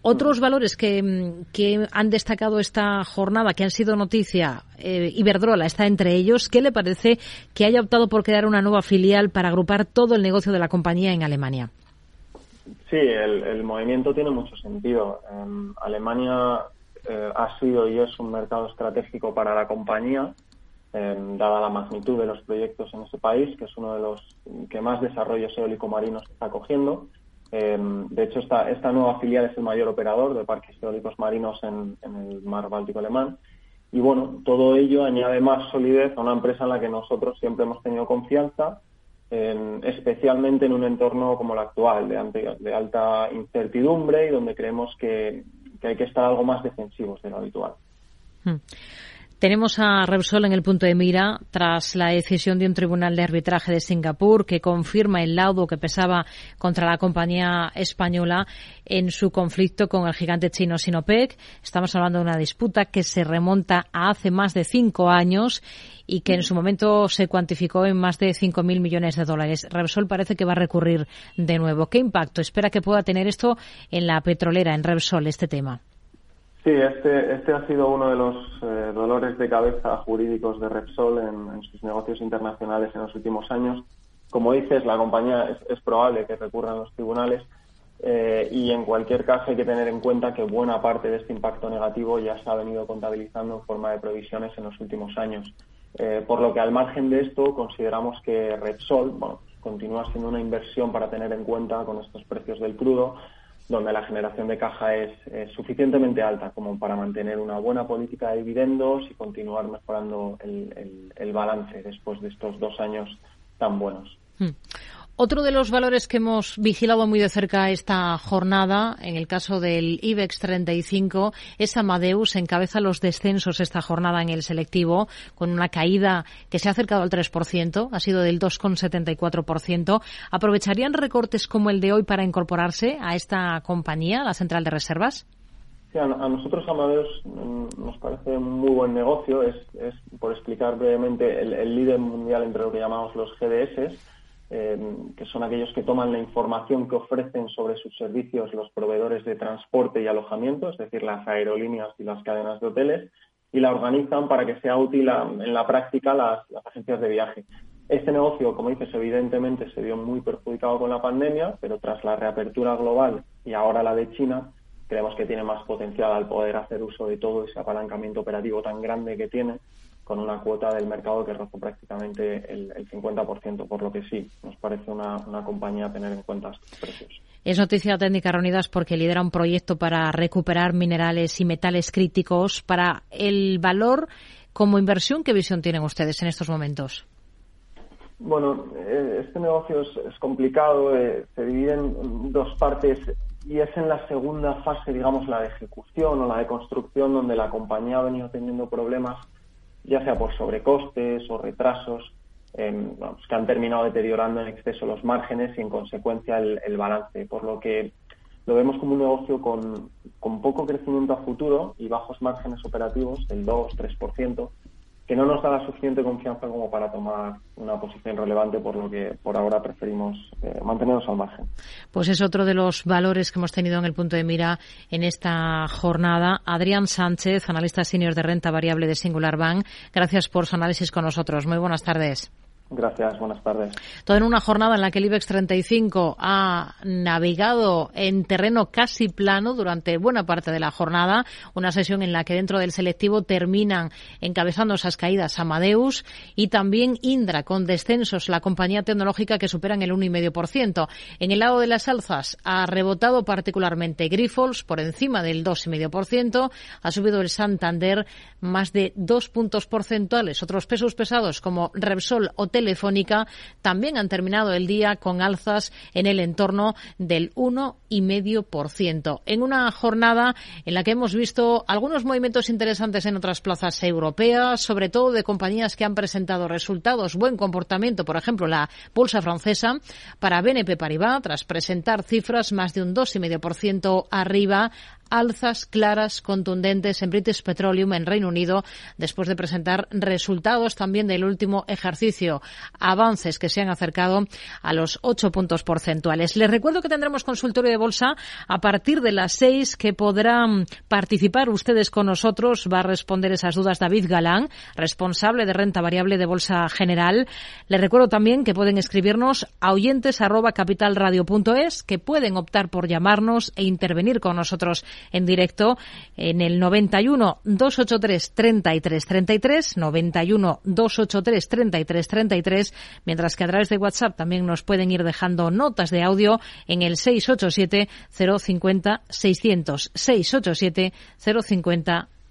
Otros valores que, que han destacado esta jornada, que han sido noticia, eh, Iberdrola está entre ellos. ¿Qué le parece que haya optado por crear una nueva filial para agrupar todo el negocio de la compañía en Alemania? Sí, el, movimiento tiene mucho sentido. Alemania eh, ha sido y es un mercado estratégico para la compañía Dada la magnitud de los proyectos en ese país, que es uno de los que más desarrollos eólico-marinos está cogiendo. Em, de hecho, esta, esta nueva filial es el mayor operador de parques eólicos marinos en, el mar Báltico alemán. Y bueno, todo ello añade más solidez a una empresa en la que nosotros siempre hemos tenido confianza, especialmente en un entorno como el actual, de, alta incertidumbre y donde creemos que, que, hay que estar algo más defensivos de lo habitual. Hmm. Tenemos a Repsol en el punto de mira tras la decisión de un tribunal de arbitraje de Singapur que confirma el laudo que pesaba contra la compañía española en su conflicto con el gigante chino Sinopec. Estamos hablando de una disputa que se remonta a hace más de cinco años y que en su momento se cuantificó en más de 5.000 millones de dólares. Repsol parece que va a recurrir de nuevo. ¿Qué impacto espera que pueda tener esto en la petrolera, en Repsol, este tema? Sí, este, este ha sido uno de los eh, dolores de cabeza jurídicos de Repsol en, sus negocios internacionales en los últimos años. Como dices, la compañía es, probable que recurra a los tribunales eh, y en cualquier caso hay que tener en cuenta que buena parte de este impacto negativo ya se ha venido contabilizando en forma de provisiones en los últimos años. Eh, por lo que al margen de esto consideramos que Repsol bueno, continúa siendo una inversión para tener en cuenta con estos precios del crudo donde la generación de caja es, suficientemente alta como para mantener una buena política de dividendos y continuar mejorando el, balance después de estos dos años tan buenos. Hmm. Otro de los valores que hemos vigilado muy de cerca esta jornada, en el caso del IBEX 35, es Amadeus. Encabeza los descensos esta jornada en el selectivo, con una caída que se ha acercado al 3%, ha sido del 2,74%. ¿Aprovecharían recortes como el de hoy para incorporarse a esta compañía, a la central de reservas? Sí, a, nosotros Amadeus mm, nos parece un muy buen negocio. Es, por explicar brevemente, el, el líder mundial entre lo que llamamos los GDS eh, que son aquellos que toman la información que ofrecen sobre sus servicios los proveedores de transporte y alojamiento, es decir, las aerolíneas y las cadenas de hoteles, y la organizan para que sea útil en la práctica las, las agencias de viaje. Este negocio, como dices, evidentemente se vio muy perjudicado con la pandemia, pero tras la reapertura global y ahora la de China, creemos que tiene más potencial al poder hacer uso de todo ese apalancamiento operativo tan grande que tiene con una cuota del mercado que rozó prácticamente el, 50%, por lo que sí, nos parece una, compañía a tener en cuenta estos precios. Es noticia técnica reunidas porque lidera un proyecto para recuperar minerales y metales críticos. Para el valor como inversión, ¿qué visión tienen ustedes en estos momentos? Bueno, eh, este negocio es, complicado, eh, se divide en dos partes y es en la segunda fase, digamos, la de ejecución o la de construcción, donde la compañía ha venido teniendo problemas ya sea por sobrecostes o retrasos, em, que han terminado deteriorando en exceso los márgenes y en consecuencia el, balance, por lo que lo vemos como un negocio con, con, poco crecimiento a futuro y bajos márgenes operativos del 2-3%, que no nos da la suficiente confianza como para tomar una posición relevante, por lo que por ahora preferimos eh, mantenernos al margen. Pues es otro de los valores que hemos tenido en el punto de mira en esta jornada. Adrián Sánchez, analista senior de renta variable de Singular Bank, gracias por su análisis con nosotros. Muy buenas tardes. Gracias, buenas tardes. Todo en una jornada en la que el IBEX 35 ha navegado en terreno casi plano durante buena parte de la jornada, una sesión en la que dentro del selectivo terminan encabezando esas caídas Amadeus y también Indra con descensos, la compañía tecnológica que superan el 1,5%. En el lado de las alzas ha rebotado particularmente Grifols por encima del 2,5%, ha subido el Santander más de dos puntos porcentuales. Otros pesos pesados como Repsol o Telefónica también han terminado el día con alzas en el entorno del 1,5%. En una jornada en la que hemos visto algunos movimientos interesantes en otras plazas europeas, sobre todo de compañías que han presentado resultados, buen comportamiento, por ejemplo, la bolsa francesa para BNP Paribas, tras presentar cifras más de un 2,5% arriba, alzas claras, contundentes en British Petroleum en Reino Unido, después de presentar resultados también del último ejercicio, avances que se han acercado a los ocho puntos porcentuales. Les recuerdo que tendremos consultorio de bolsa a partir de las seis, que podrán participar ustedes con nosotros. Va a responder esas dudas David Galán, responsable de renta variable de Bolsa General. Les recuerdo también que pueden escribirnos a oyentes que pueden optar por llamarnos e intervenir con nosotros en directo en el 91 283 33 33, 91 283 33 33, mientras que a través de WhatsApp también nos pueden ir dejando notas de audio en el 687 050 600, 687 050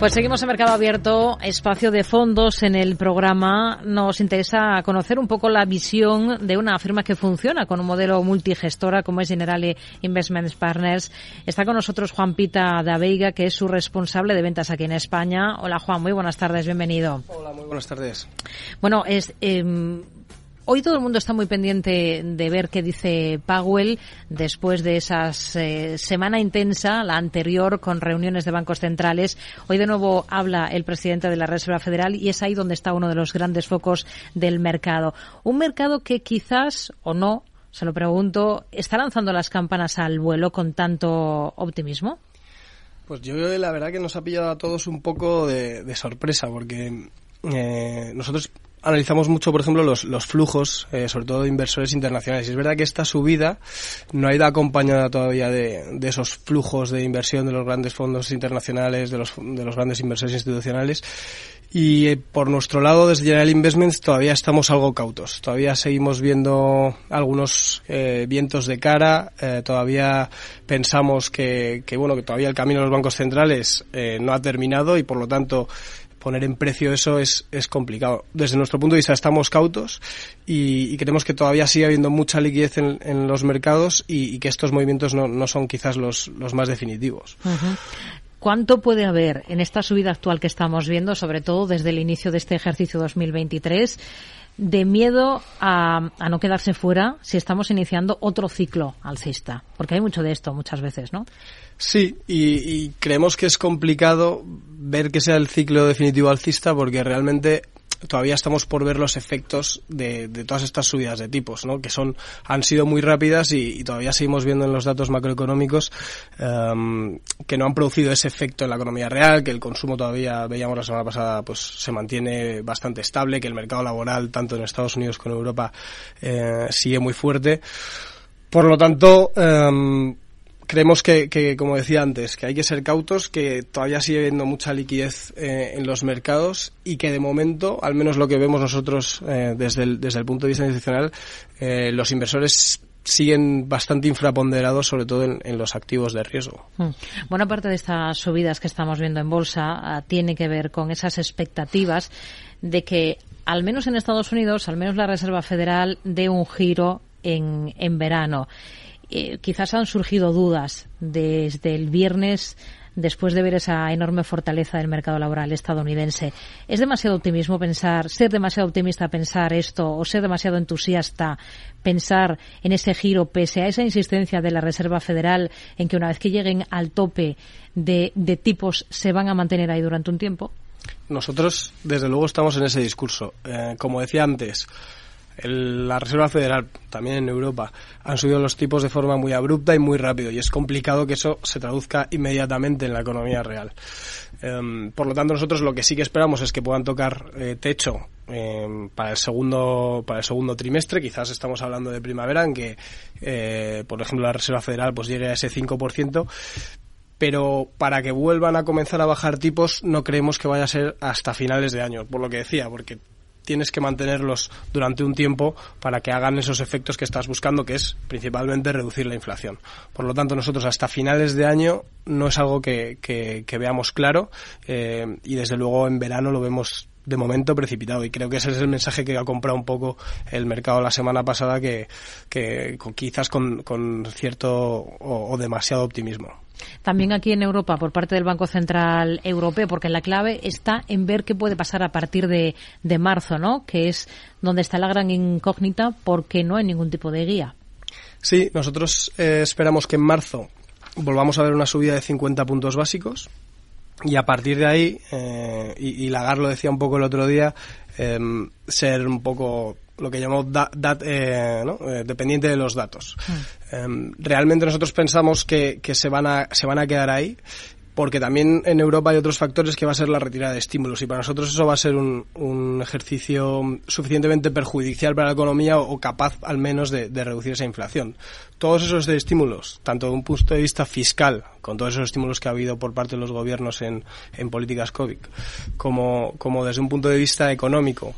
Pues seguimos en Mercado Abierto, espacio de fondos en el programa. Nos interesa conocer un poco la visión de una firma que funciona con un modelo multigestora como es Generale Investment Partners. Está con nosotros Juan Pita de Veiga, que es su responsable de ventas aquí en España. Hola Juan, muy buenas tardes, bienvenido. Hola, muy buenas tardes. Bueno, es... Eh, Hoy todo el mundo está muy pendiente de ver qué dice Powell después de esa eh, semana intensa, la anterior, con reuniones de bancos centrales. Hoy de nuevo habla el presidente de la Reserva Federal y es ahí donde está uno de los grandes focos del mercado. Un mercado que quizás o no, se lo pregunto, está lanzando las campanas al vuelo con tanto optimismo. Pues yo la verdad que nos ha pillado a todos un poco de, sorpresa porque eh, nosotros analizamos mucho, por ejemplo, los, los flujos, eh, sobre todo de inversores internacionales. Y es verdad que esta subida no ha ido acompañada todavía de, de, esos flujos de inversión de los grandes fondos internacionales, de los, de los grandes inversores institucionales. Y eh, por nuestro lado, desde General Investments, todavía estamos algo cautos. Todavía seguimos viendo algunos eh, vientos de cara. todavía pensamos que, que, bueno, que todavía el camino de los bancos centrales no ha terminado y, por lo tanto, poner en precio eso es, es complicado. Desde nuestro punto de vista estamos cautos y, creemos que todavía sigue habiendo mucha liquidez en, los mercados y, que estos movimientos no, no son quizás los, los más definitivos. ¿Cuánto puede haber en esta subida actual que estamos viendo, sobre todo desde el inicio de este ejercicio 2023? De miedo a, a, no quedarse fuera si estamos iniciando otro ciclo alcista? Porque hay mucho de esto muchas veces, ¿no? Sí, y, creemos que es complicado ver que sea el ciclo definitivo alcista porque realmente todavía estamos por ver los efectos de, todas estas subidas de tipos, ¿no? que son han sido muy rápidas y, todavía seguimos viendo en los datos macroeconómicos em, que no han producido ese efecto en la economía real, que el consumo todavía veíamos la semana pasada pues se mantiene bastante estable, que el mercado laboral tanto en Estados Unidos como en Europa eh, sigue muy fuerte. Por lo tanto, eh, creemos que, que, como decía antes, que hay que ser cautos, que todavía sigue habiendo mucha liquidez eh, en los mercados y que de momento, al menos lo que vemos nosotros eh, desde, el, desde el punto de vista institucional, eh, los inversores siguen bastante infraponderados, sobre todo en, los activos de riesgo. Hmm. Buena parte de estas subidas que estamos viendo en bolsa ah, tiene que ver con esas expectativas de que, al menos en Estados Unidos, al menos la Reserva Federal dé un giro en, en verano. Eh, quizás han surgido dudas desde el viernes después de ver esa enorme fortaleza del mercado laboral estadounidense. ¿Es demasiado optimismo pensar, ser demasiado optimista pensar esto o ser demasiado entusiasta pensar en ese giro pese a esa insistencia de la Reserva Federal en que una vez que lleguen al tope de, tipos se van a mantener ahí durante un tiempo? Nosotros, desde luego, estamos en ese discurso. Eh, como decía antes, la Reserva Federal, también en Europa, han subido los tipos de forma muy abrupta y muy rápido y es complicado que eso se traduzca inmediatamente en la economía real. Em, por lo tanto, nosotros lo que sí que esperamos es que puedan tocar eh, techo em, para el segundo para el segundo trimestre. Quizás estamos hablando de primavera en que, eh, por ejemplo, la Reserva Federal pues llegue a ese 5%, pero para que vuelvan a comenzar a bajar tipos no creemos que vaya a ser hasta finales de año, por lo que decía, porque tienes que mantenerlos durante un tiempo para que hagan esos efectos que estás buscando, que es principalmente reducir la inflación. Por lo tanto, nosotros hasta finales de año no es algo que, veamos claro eh, y desde luego en verano lo vemos de momento precipitado y creo que ese es el mensaje que ha comprado un poco el mercado la semana pasada que, quizás con, cierto o demasiado optimismo. También aquí en Europa, por parte del Banco Central Europeo, porque la clave está en ver qué puede pasar a partir de, marzo, ¿no? Que es donde está la gran incógnita, porque no hay ningún tipo de guía. Sí, nosotros eh, esperamos que en marzo volvamos a ver una subida de 50 puntos básicos y a partir de ahí, eh, y, Lagar lo decía un poco el otro día, em, ser un poco lo que llamamos eh, eh, dependiente de los datos. Mm. Em, realmente nosotros pensamos que, que, se, van a, se van a quedar ahí porque también en Europa hay otros factores que va a ser la retirada de estímulos y para nosotros eso va a ser un, un ejercicio suficientemente perjudicial para la economía o, capaz al menos de, de, reducir esa inflación. Todos esos estímulos, tanto de un punto de vista fiscal, con todos esos estímulos que ha habido por parte de los gobiernos en, en políticas COVID, como, como desde un punto de vista económico,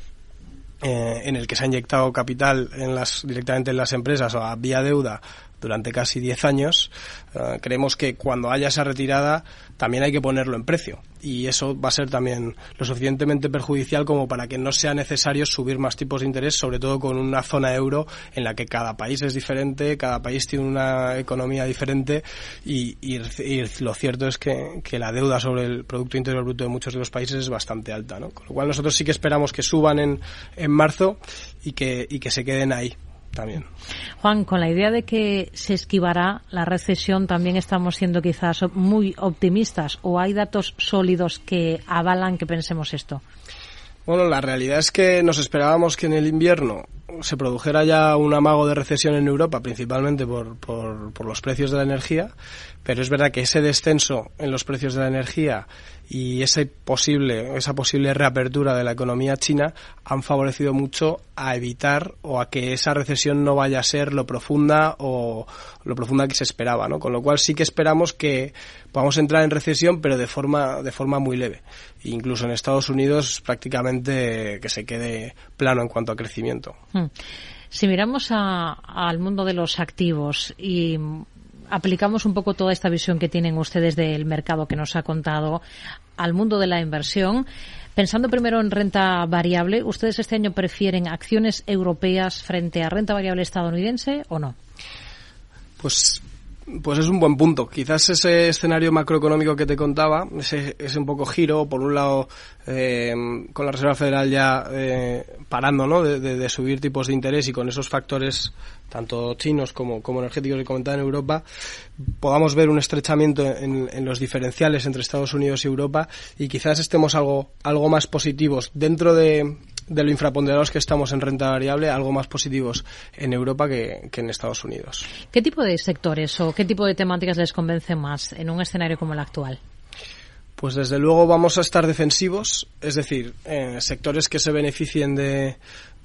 eh, en el que se ha inyectado capital en las, directamente en las empresas o a vía deuda durante casi 10 años, eh, creemos que cuando haya esa retirada también hay que ponerlo en precio. Y eso va a ser también lo suficientemente perjudicial como para que no sea necesario subir más tipos de interés, sobre todo con una zona euro en la que cada país es diferente, cada país tiene una economía diferente y, lo cierto es que, la deuda sobre el Producto Interior Bruto de muchos de los países es bastante alta. ¿no? Con lo cual nosotros sí que esperamos que suban en, en marzo y que, y que se queden ahí también. Juan, con la idea de que se esquivará la recesión, también estamos siendo quizás muy optimistas o hay datos sólidos que avalan que pensemos esto. Bueno, la realidad es que nos esperábamos que en el invierno se produjera ya un amago de recesión en Europa, principalmente por, por, por, los precios de la energía, pero es verdad que ese descenso en los precios de la energía y ese posible, esa posible reapertura de la economía china han favorecido mucho a evitar o a que esa recesión no vaya a ser lo profunda o lo profunda que se esperaba, ¿no? Con lo cual sí que esperamos que podamos entrar en recesión, pero de forma, de forma muy leve. Incluso en Estados Unidos prácticamente que se quede plano en cuanto a crecimiento. Hmm. Si miramos al mundo de los activos y aplicamos un poco toda esta visión que tienen ustedes del mercado que nos ha contado al mundo de la inversión, Pensando primero en renta variable, ¿ustedes este año prefieren acciones europeas frente a renta variable estadounidense o no? Pues pues es un buen punto. Quizás ese escenario macroeconómico que te contaba, ese, un poco giro, por un lado, eh, con la Reserva Federal ya eh, parando ¿no? De, subir tipos de interés y con esos factores, tanto chinos como, como energéticos que comentaba en Europa, podamos ver un estrechamiento en, en, los diferenciales entre Estados Unidos y Europa y quizás estemos algo, algo más positivos dentro de de lo infraponderados que estamos en renta variable, algo más positivos en Europa que, en Estados Unidos. ¿Qué tipo de sectores o qué tipo de temáticas les convence más en un escenario como el actual? Pues desde luego vamos a estar defensivos, es decir, eh, sectores que se beneficien de,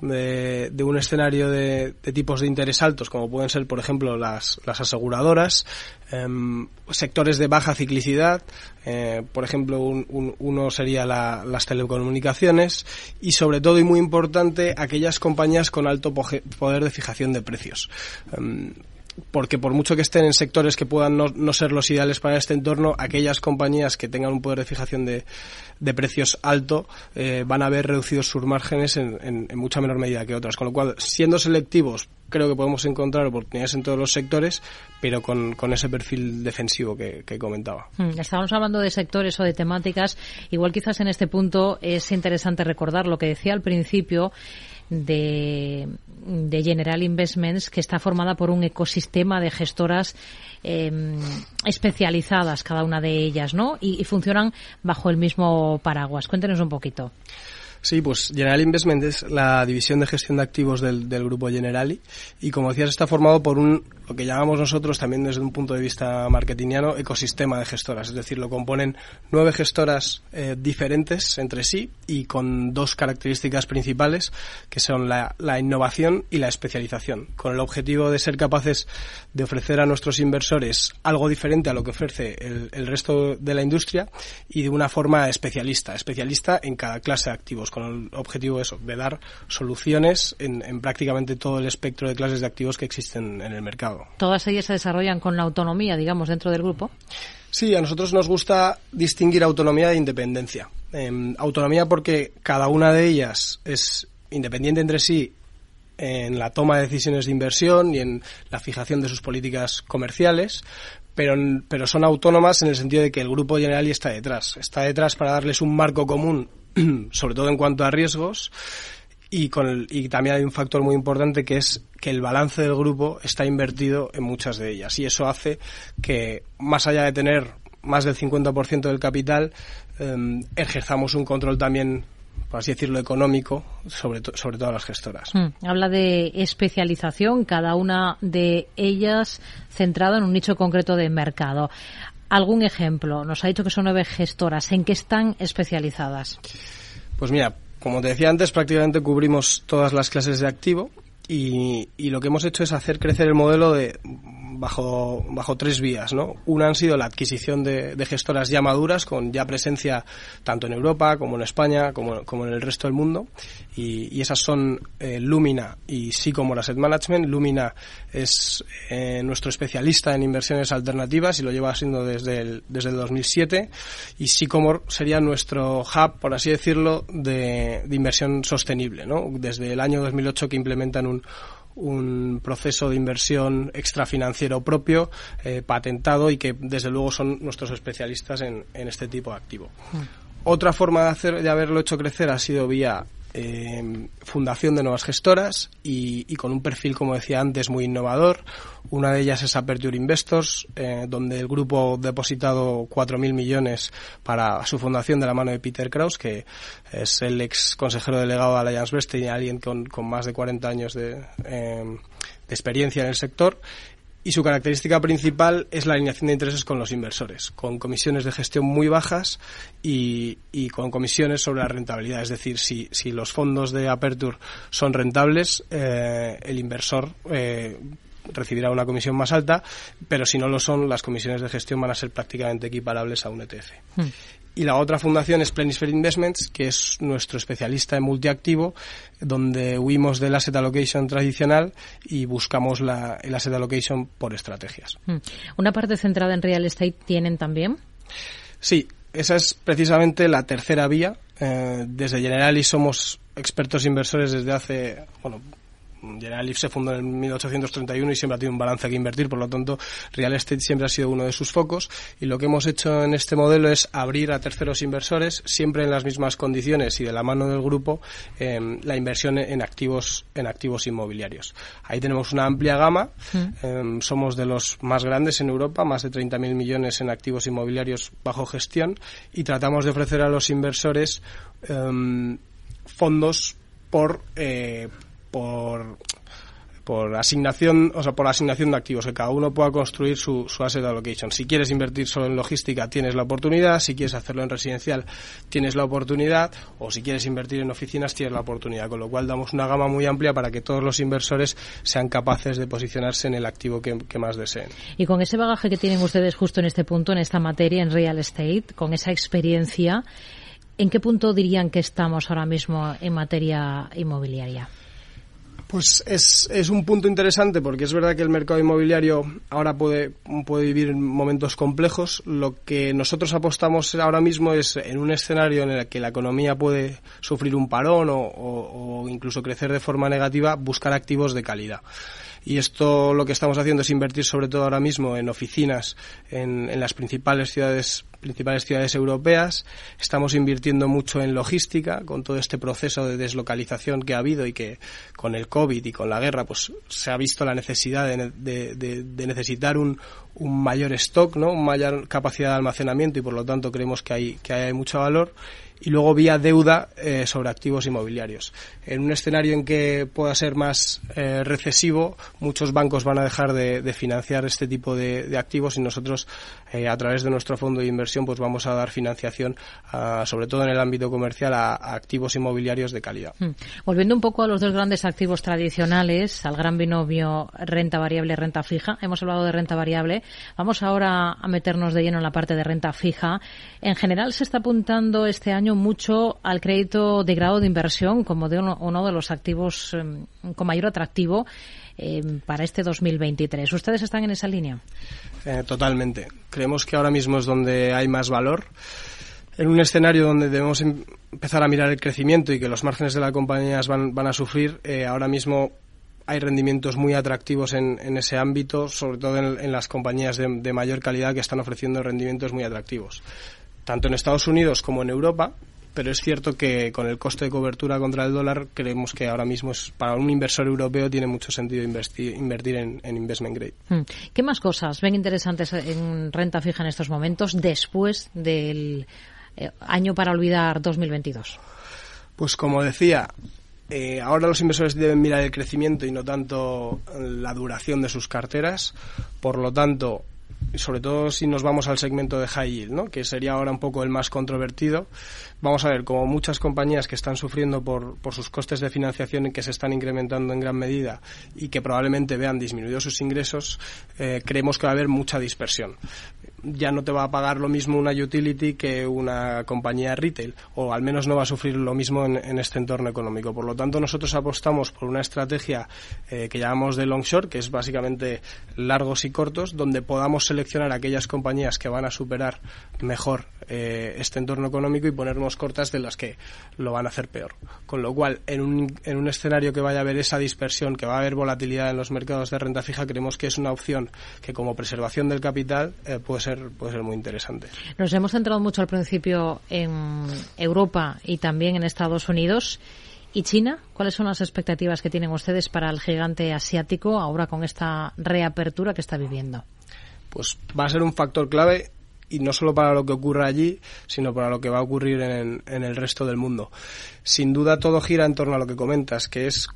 de, un escenario de, tipos de interés altos, como pueden ser, por ejemplo, las, las aseguradoras, em, sectores de baja ciclicidad, eh, por ejemplo, uno sería las telecomunicaciones y, sobre todo y muy importante, aquellas compañías con alto poder de fijación de precios. Em, porque por mucho que estén en sectores que puedan no, ser los ideales para este entorno, aquellas compañías que tengan un poder de fijación de, precios alto eh, van a ver reducidos sus márgenes en, mucha menor medida que otras. Con lo cual, siendo selectivos, creo que podemos encontrar oportunidades en todos los sectores, pero con, ese perfil defensivo que, que comentaba. Mm, estábamos hablando de sectores o de temáticas. Igual quizás en este punto es interesante recordar lo que decía al principio de, de General Investments, que está formada por un ecosistema de gestoras em, especializadas, cada una de ellas, ¿no? Y, y, funcionan bajo el mismo paraguas. Cuéntenos un poquito. Sí, pues General Investment es la división de gestión de activos del, del, grupo Generali y como decías está formado por un lo que llamamos nosotros también desde un punto de vista marketingiano ecosistema de gestoras, es decir, lo componen nueve gestoras eh, diferentes entre sí y con dos características principales que son la, innovación y la especialización, con el objetivo de ser capaces de ofrecer a nuestros inversores algo diferente a lo que ofrece el, resto de la industria y de una forma especialista, especialista en cada clase de activos con el objetivo de dar soluciones en, prácticamente todo el espectro de clases de activos que existen en el mercado. ¿Todas ellas se desarrollan con la autonomía, digamos, dentro del grupo? Sí, a nosotros nos gusta distinguir autonomía de independencia. Em, autonomía porque cada una de ellas es independiente entre sí en la toma de decisiones de inversión y en la fijación de sus políticas comerciales, pero, pero son autónomas en el sentido de que el grupo general está detrás. Está detrás para darles un marco común sobre todo en cuanto a riesgos, y, con y también hay un factor muy importante que es que el balance del grupo está invertido en muchas de ellas y eso hace que más allá de tener más del 50% del capital em, ejerzamos un control también por así decirlo económico sobre sobre todas las gestoras. Hmm. Habla de especialización cada una de ellas centrada en un nicho concreto de mercado. ¿Algún ejemplo? Nos ha dicho que son nueve gestoras. ¿En qué están especializadas? Pues mira, como te decía antes, prácticamente cubrimos todas las clases de activo y, y lo que hemos hecho es hacer crecer el modelo de bajo, bajo tres vías. ¿no? Una han sido la adquisición de, gestoras ya maduras, con ya presencia tanto en Europa como en España, como, como en el resto del mundo. Y, esas son eh, Lumina y Sycomore Asset Management. Lumina es eh, nuestro especialista en inversiones alternativas y lo lleva siendo desde el, desde el 2007. Y Sycomore sería nuestro hub, por así decirlo, de, de inversión sostenible. ¿no? Desde el año 2008 que implementan un un proceso de inversión extrafinanciero propio, eh, patentado y que desde luego son nuestros especialistas en, este tipo de activo. Mm. Otra forma de, hacer, de haberlo hecho crecer ha sido vía eh, fundación de nuevas gestoras y, con un perfil, como decía antes, muy innovador. Una de ellas es Aperture Investors, eh, donde el grupo ha depositado 4.000 millones para su fundación de la mano de Peter Kraus, que es el ex consejero delegado de Allianz Bernstein y alguien con, con más de 40 años de, eh, de experiencia en el sector y su característica principal es la alineación de intereses con los inversores, con comisiones de gestión muy bajas y, con comisiones sobre la rentabilidad. Es decir, si, si los fondos de Aperture son rentables, eh, el inversor eh, recibirá una comisión más alta, pero si no lo son, las comisiones de gestión van a ser prácticamente equiparables a un ETF. Hmm. Y la otra fundación es Planisphere Investments, que es nuestro especialista en multiactivo, donde huimos del asset allocation tradicional y buscamos la, el asset allocation por estrategias. Hmm. ¿Una parte centrada en real estate tienen también? Sí, esa es precisamente la tercera vía. Eh, desde Generali somos expertos inversores desde hace, bueno, General se fundó en 1831 y siempre ha tenido un balance que invertir, por lo tanto, real estate siempre ha sido uno de sus focos y lo que hemos hecho en este modelo es abrir a terceros inversores, siempre en las mismas condiciones y de la mano del grupo, em, la inversión en activos, en activos inmobiliarios. Ahí tenemos una amplia gama, mm. em, somos de los más grandes en Europa, más de 30.000 millones en activos inmobiliarios bajo gestión y tratamos de ofrecer a los inversores em, fondos por, eh, por por asignación, o sea, por asignación de activos, que cada uno pueda construir su, su asset allocation. Si quieres invertir solo en logística, tienes la oportunidad, si quieres hacerlo en residencial, tienes la oportunidad, o si quieres invertir en oficinas, tienes la oportunidad, con lo cual damos una gama muy amplia para que todos los inversores sean capaces de posicionarse en el activo que, que más deseen. Y con ese bagaje que tienen ustedes justo en este punto, en esta materia, en real estate, con esa experiencia, ¿en qué punto dirían que estamos ahora mismo en materia inmobiliaria? Pues es, es, un punto interesante porque es verdad que el mercado inmobiliario ahora puede, puede vivir momentos complejos. Lo que nosotros apostamos ahora mismo es en un escenario en el que la economía puede sufrir un parón o, o, o incluso crecer de forma negativa, buscar activos de calidad y esto lo que estamos haciendo es invertir sobre todo ahora mismo en oficinas en, en las principales ciudades principales ciudades europeas. Estamos invirtiendo mucho en logística con todo este proceso de deslocalización que ha habido y que con el COVID y con la guerra pues se ha visto la necesidad de, de, de, de necesitar un, un, mayor stock, ¿no? una mayor capacidad de almacenamiento y por lo tanto creemos que hay, que hay mucho valor y luego vía deuda eh, sobre activos inmobiliarios. En un escenario en que pueda ser más eh, recesivo, muchos bancos van a dejar de, de financiar este tipo de, de, activos y nosotros, eh, a través de nuestro fondo de inversión, pues vamos a dar financiación, a, sobre todo en el ámbito comercial, a, activos inmobiliarios de calidad. Hmm. Volviendo un poco a los dos grandes activos tradicionales, al gran binomio renta variable, renta fija. Hemos hablado de renta variable. Vamos ahora a meternos de lleno en la parte de renta fija. En general se está apuntando este año mucho al crédito de grado de inversión como de uno, uno de los activos eh, con mayor atractivo eh, para este 2023. ¿Ustedes están en esa línea? Eh, totalmente. Creemos que ahora mismo es donde hay más valor. En un escenario donde debemos em empezar a mirar el crecimiento y que los márgenes de las compañías van, van a sufrir, eh, ahora mismo hay rendimientos muy atractivos en, en ese ámbito, sobre todo en, en las compañías de, de mayor calidad que están ofreciendo rendimientos muy atractivos tanto en Estados Unidos como en Europa, pero es cierto que con el coste de cobertura contra el dólar creemos que ahora mismo es, para un inversor europeo tiene mucho sentido invertir, invertir en, en, investment grade. Hmm. ¿Qué más cosas ven interesantes en renta fija en estos momentos después del eh, año para olvidar 2022? Pues como decía, eh, ahora los inversores deben mirar el crecimiento y no tanto la duración de sus carteras. Por lo tanto, sobre todo si nos vamos al segmento de high yield, ¿no? que sería ahora un poco el más controvertido. Vamos a ver, como muchas compañías que están sufriendo por, por sus costes de financiación que se están incrementando en gran medida y que probablemente vean disminuidos sus ingresos, eh, creemos que va a haber mucha dispersión ya no te va a pagar lo mismo una utility que una compañía retail, o al menos no va a sufrir lo mismo en, este entorno económico. Por lo tanto, nosotros apostamos por una estrategia eh, que llamamos de long short, que es básicamente largos y cortos, donde podamos seleccionar aquellas compañías que van a superar mejor eh, este entorno económico y ponernos cortas de las que lo van a hacer peor. Con lo cual, en un, en un escenario que vaya a haber esa dispersión, que va a haber volatilidad en los mercados de renta fija, creemos que es una opción que como preservación del capital eh, puede ser puede ser muy interesante. Nos hemos centrado mucho al principio en Europa y también en Estados Unidos. ¿Y China? ¿Cuáles son las expectativas que tienen ustedes para el gigante asiático ahora con esta reapertura que está viviendo? Pues va a ser un factor clave y no solo para lo que ocurra allí, sino para lo que va a ocurrir en, en el resto del mundo. Sin duda todo gira en torno a lo que comentas, que es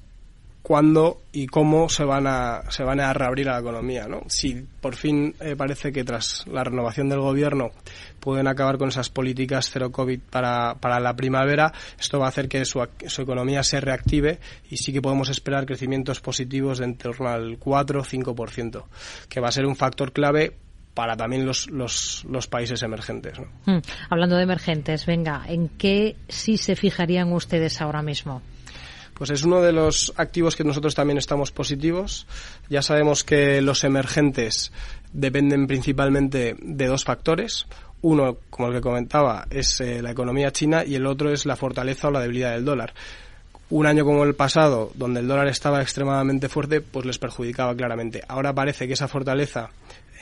cuándo y cómo se van a, se van a reabrir a la economía. ¿no? Si por fin eh, parece que tras la renovación del gobierno pueden acabar con esas políticas cero COVID para, para la primavera, esto va a hacer que su, su economía se reactive y sí que podemos esperar crecimientos positivos de en torno al 4 o 5%, que va a ser un factor clave para también los, los, los países emergentes. Hmm. Hablando de emergentes, venga, ¿en qué sí se fijarían ustedes ahora mismo? Pues es uno de los activos que nosotros también estamos positivos. Ya sabemos que los emergentes dependen principalmente de dos factores. Uno, como el que comentaba, es eh, la economía china y el otro es la fortaleza o la debilidad del dólar un año como el pasado, donde el dólar estaba extremadamente fuerte, pues les perjudicaba claramente. Ahora parece que esa fortaleza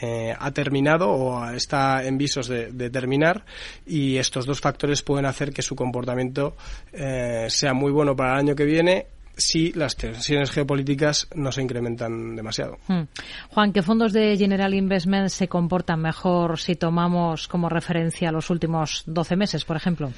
eh, ha terminado o está en visos de, de, terminar y estos dos factores pueden hacer que su comportamiento eh, sea muy bueno para el año que viene si las tensiones geopolíticas no se incrementan demasiado. Hmm. Juan, ¿qué fondos de General Investment se comportan mejor si tomamos como referencia los últimos 12 meses, por ejemplo?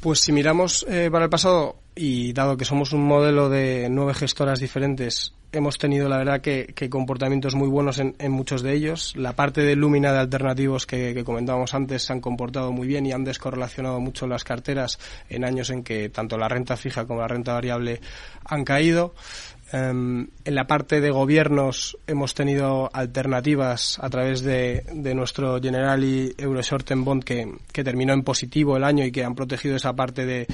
Pues si miramos eh, para el pasado, y dado que somos un modelo de nueve gestoras diferentes, hemos tenido la verdad que, comportamientos muy buenos en, muchos de ellos. La parte de Lumina de alternativos que, comentábamos antes se han comportado muy bien y han descorrelacionado mucho las carteras en años en que tanto la renta fija como la renta variable han caído. Em, en la parte de gobiernos hemos tenido alternativas a través de, nuestro Generali Euro Short Bond que, que terminó en positivo el año y que han protegido esa parte de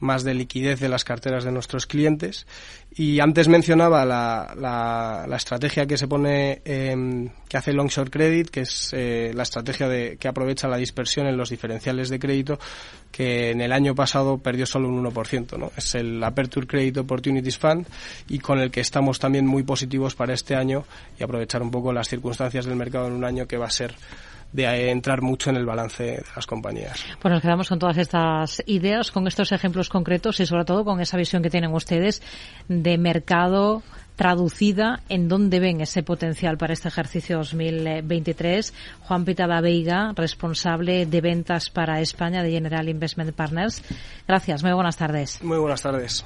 más de liquidez de las carteras de nuestros clientes. Y antes mencionaba la, la, estrategia que se pone, eh, que hace Long Short Credit, que es eh, la estrategia de, que aprovecha la dispersión en los diferenciales de crédito, que en el año pasado perdió solo un 1%. ¿no? Es el Aperture Credit Opportunities Fund y con el que estamos también muy positivos para este año y aprovechar un poco las circunstancias del mercado en un año que va a ser de entrar mucho en el balance de las compañías. Pues nos quedamos con todas estas ideas, con estos ejemplos concretos y sobre todo con esa visión que tienen ustedes de mercado traducida en dónde ven ese potencial para este ejercicio 2023. Juan Pitada Veiga, responsable de ventas para España de General Investment Partners. Gracias, muy buenas tardes. Muy buenas tardes.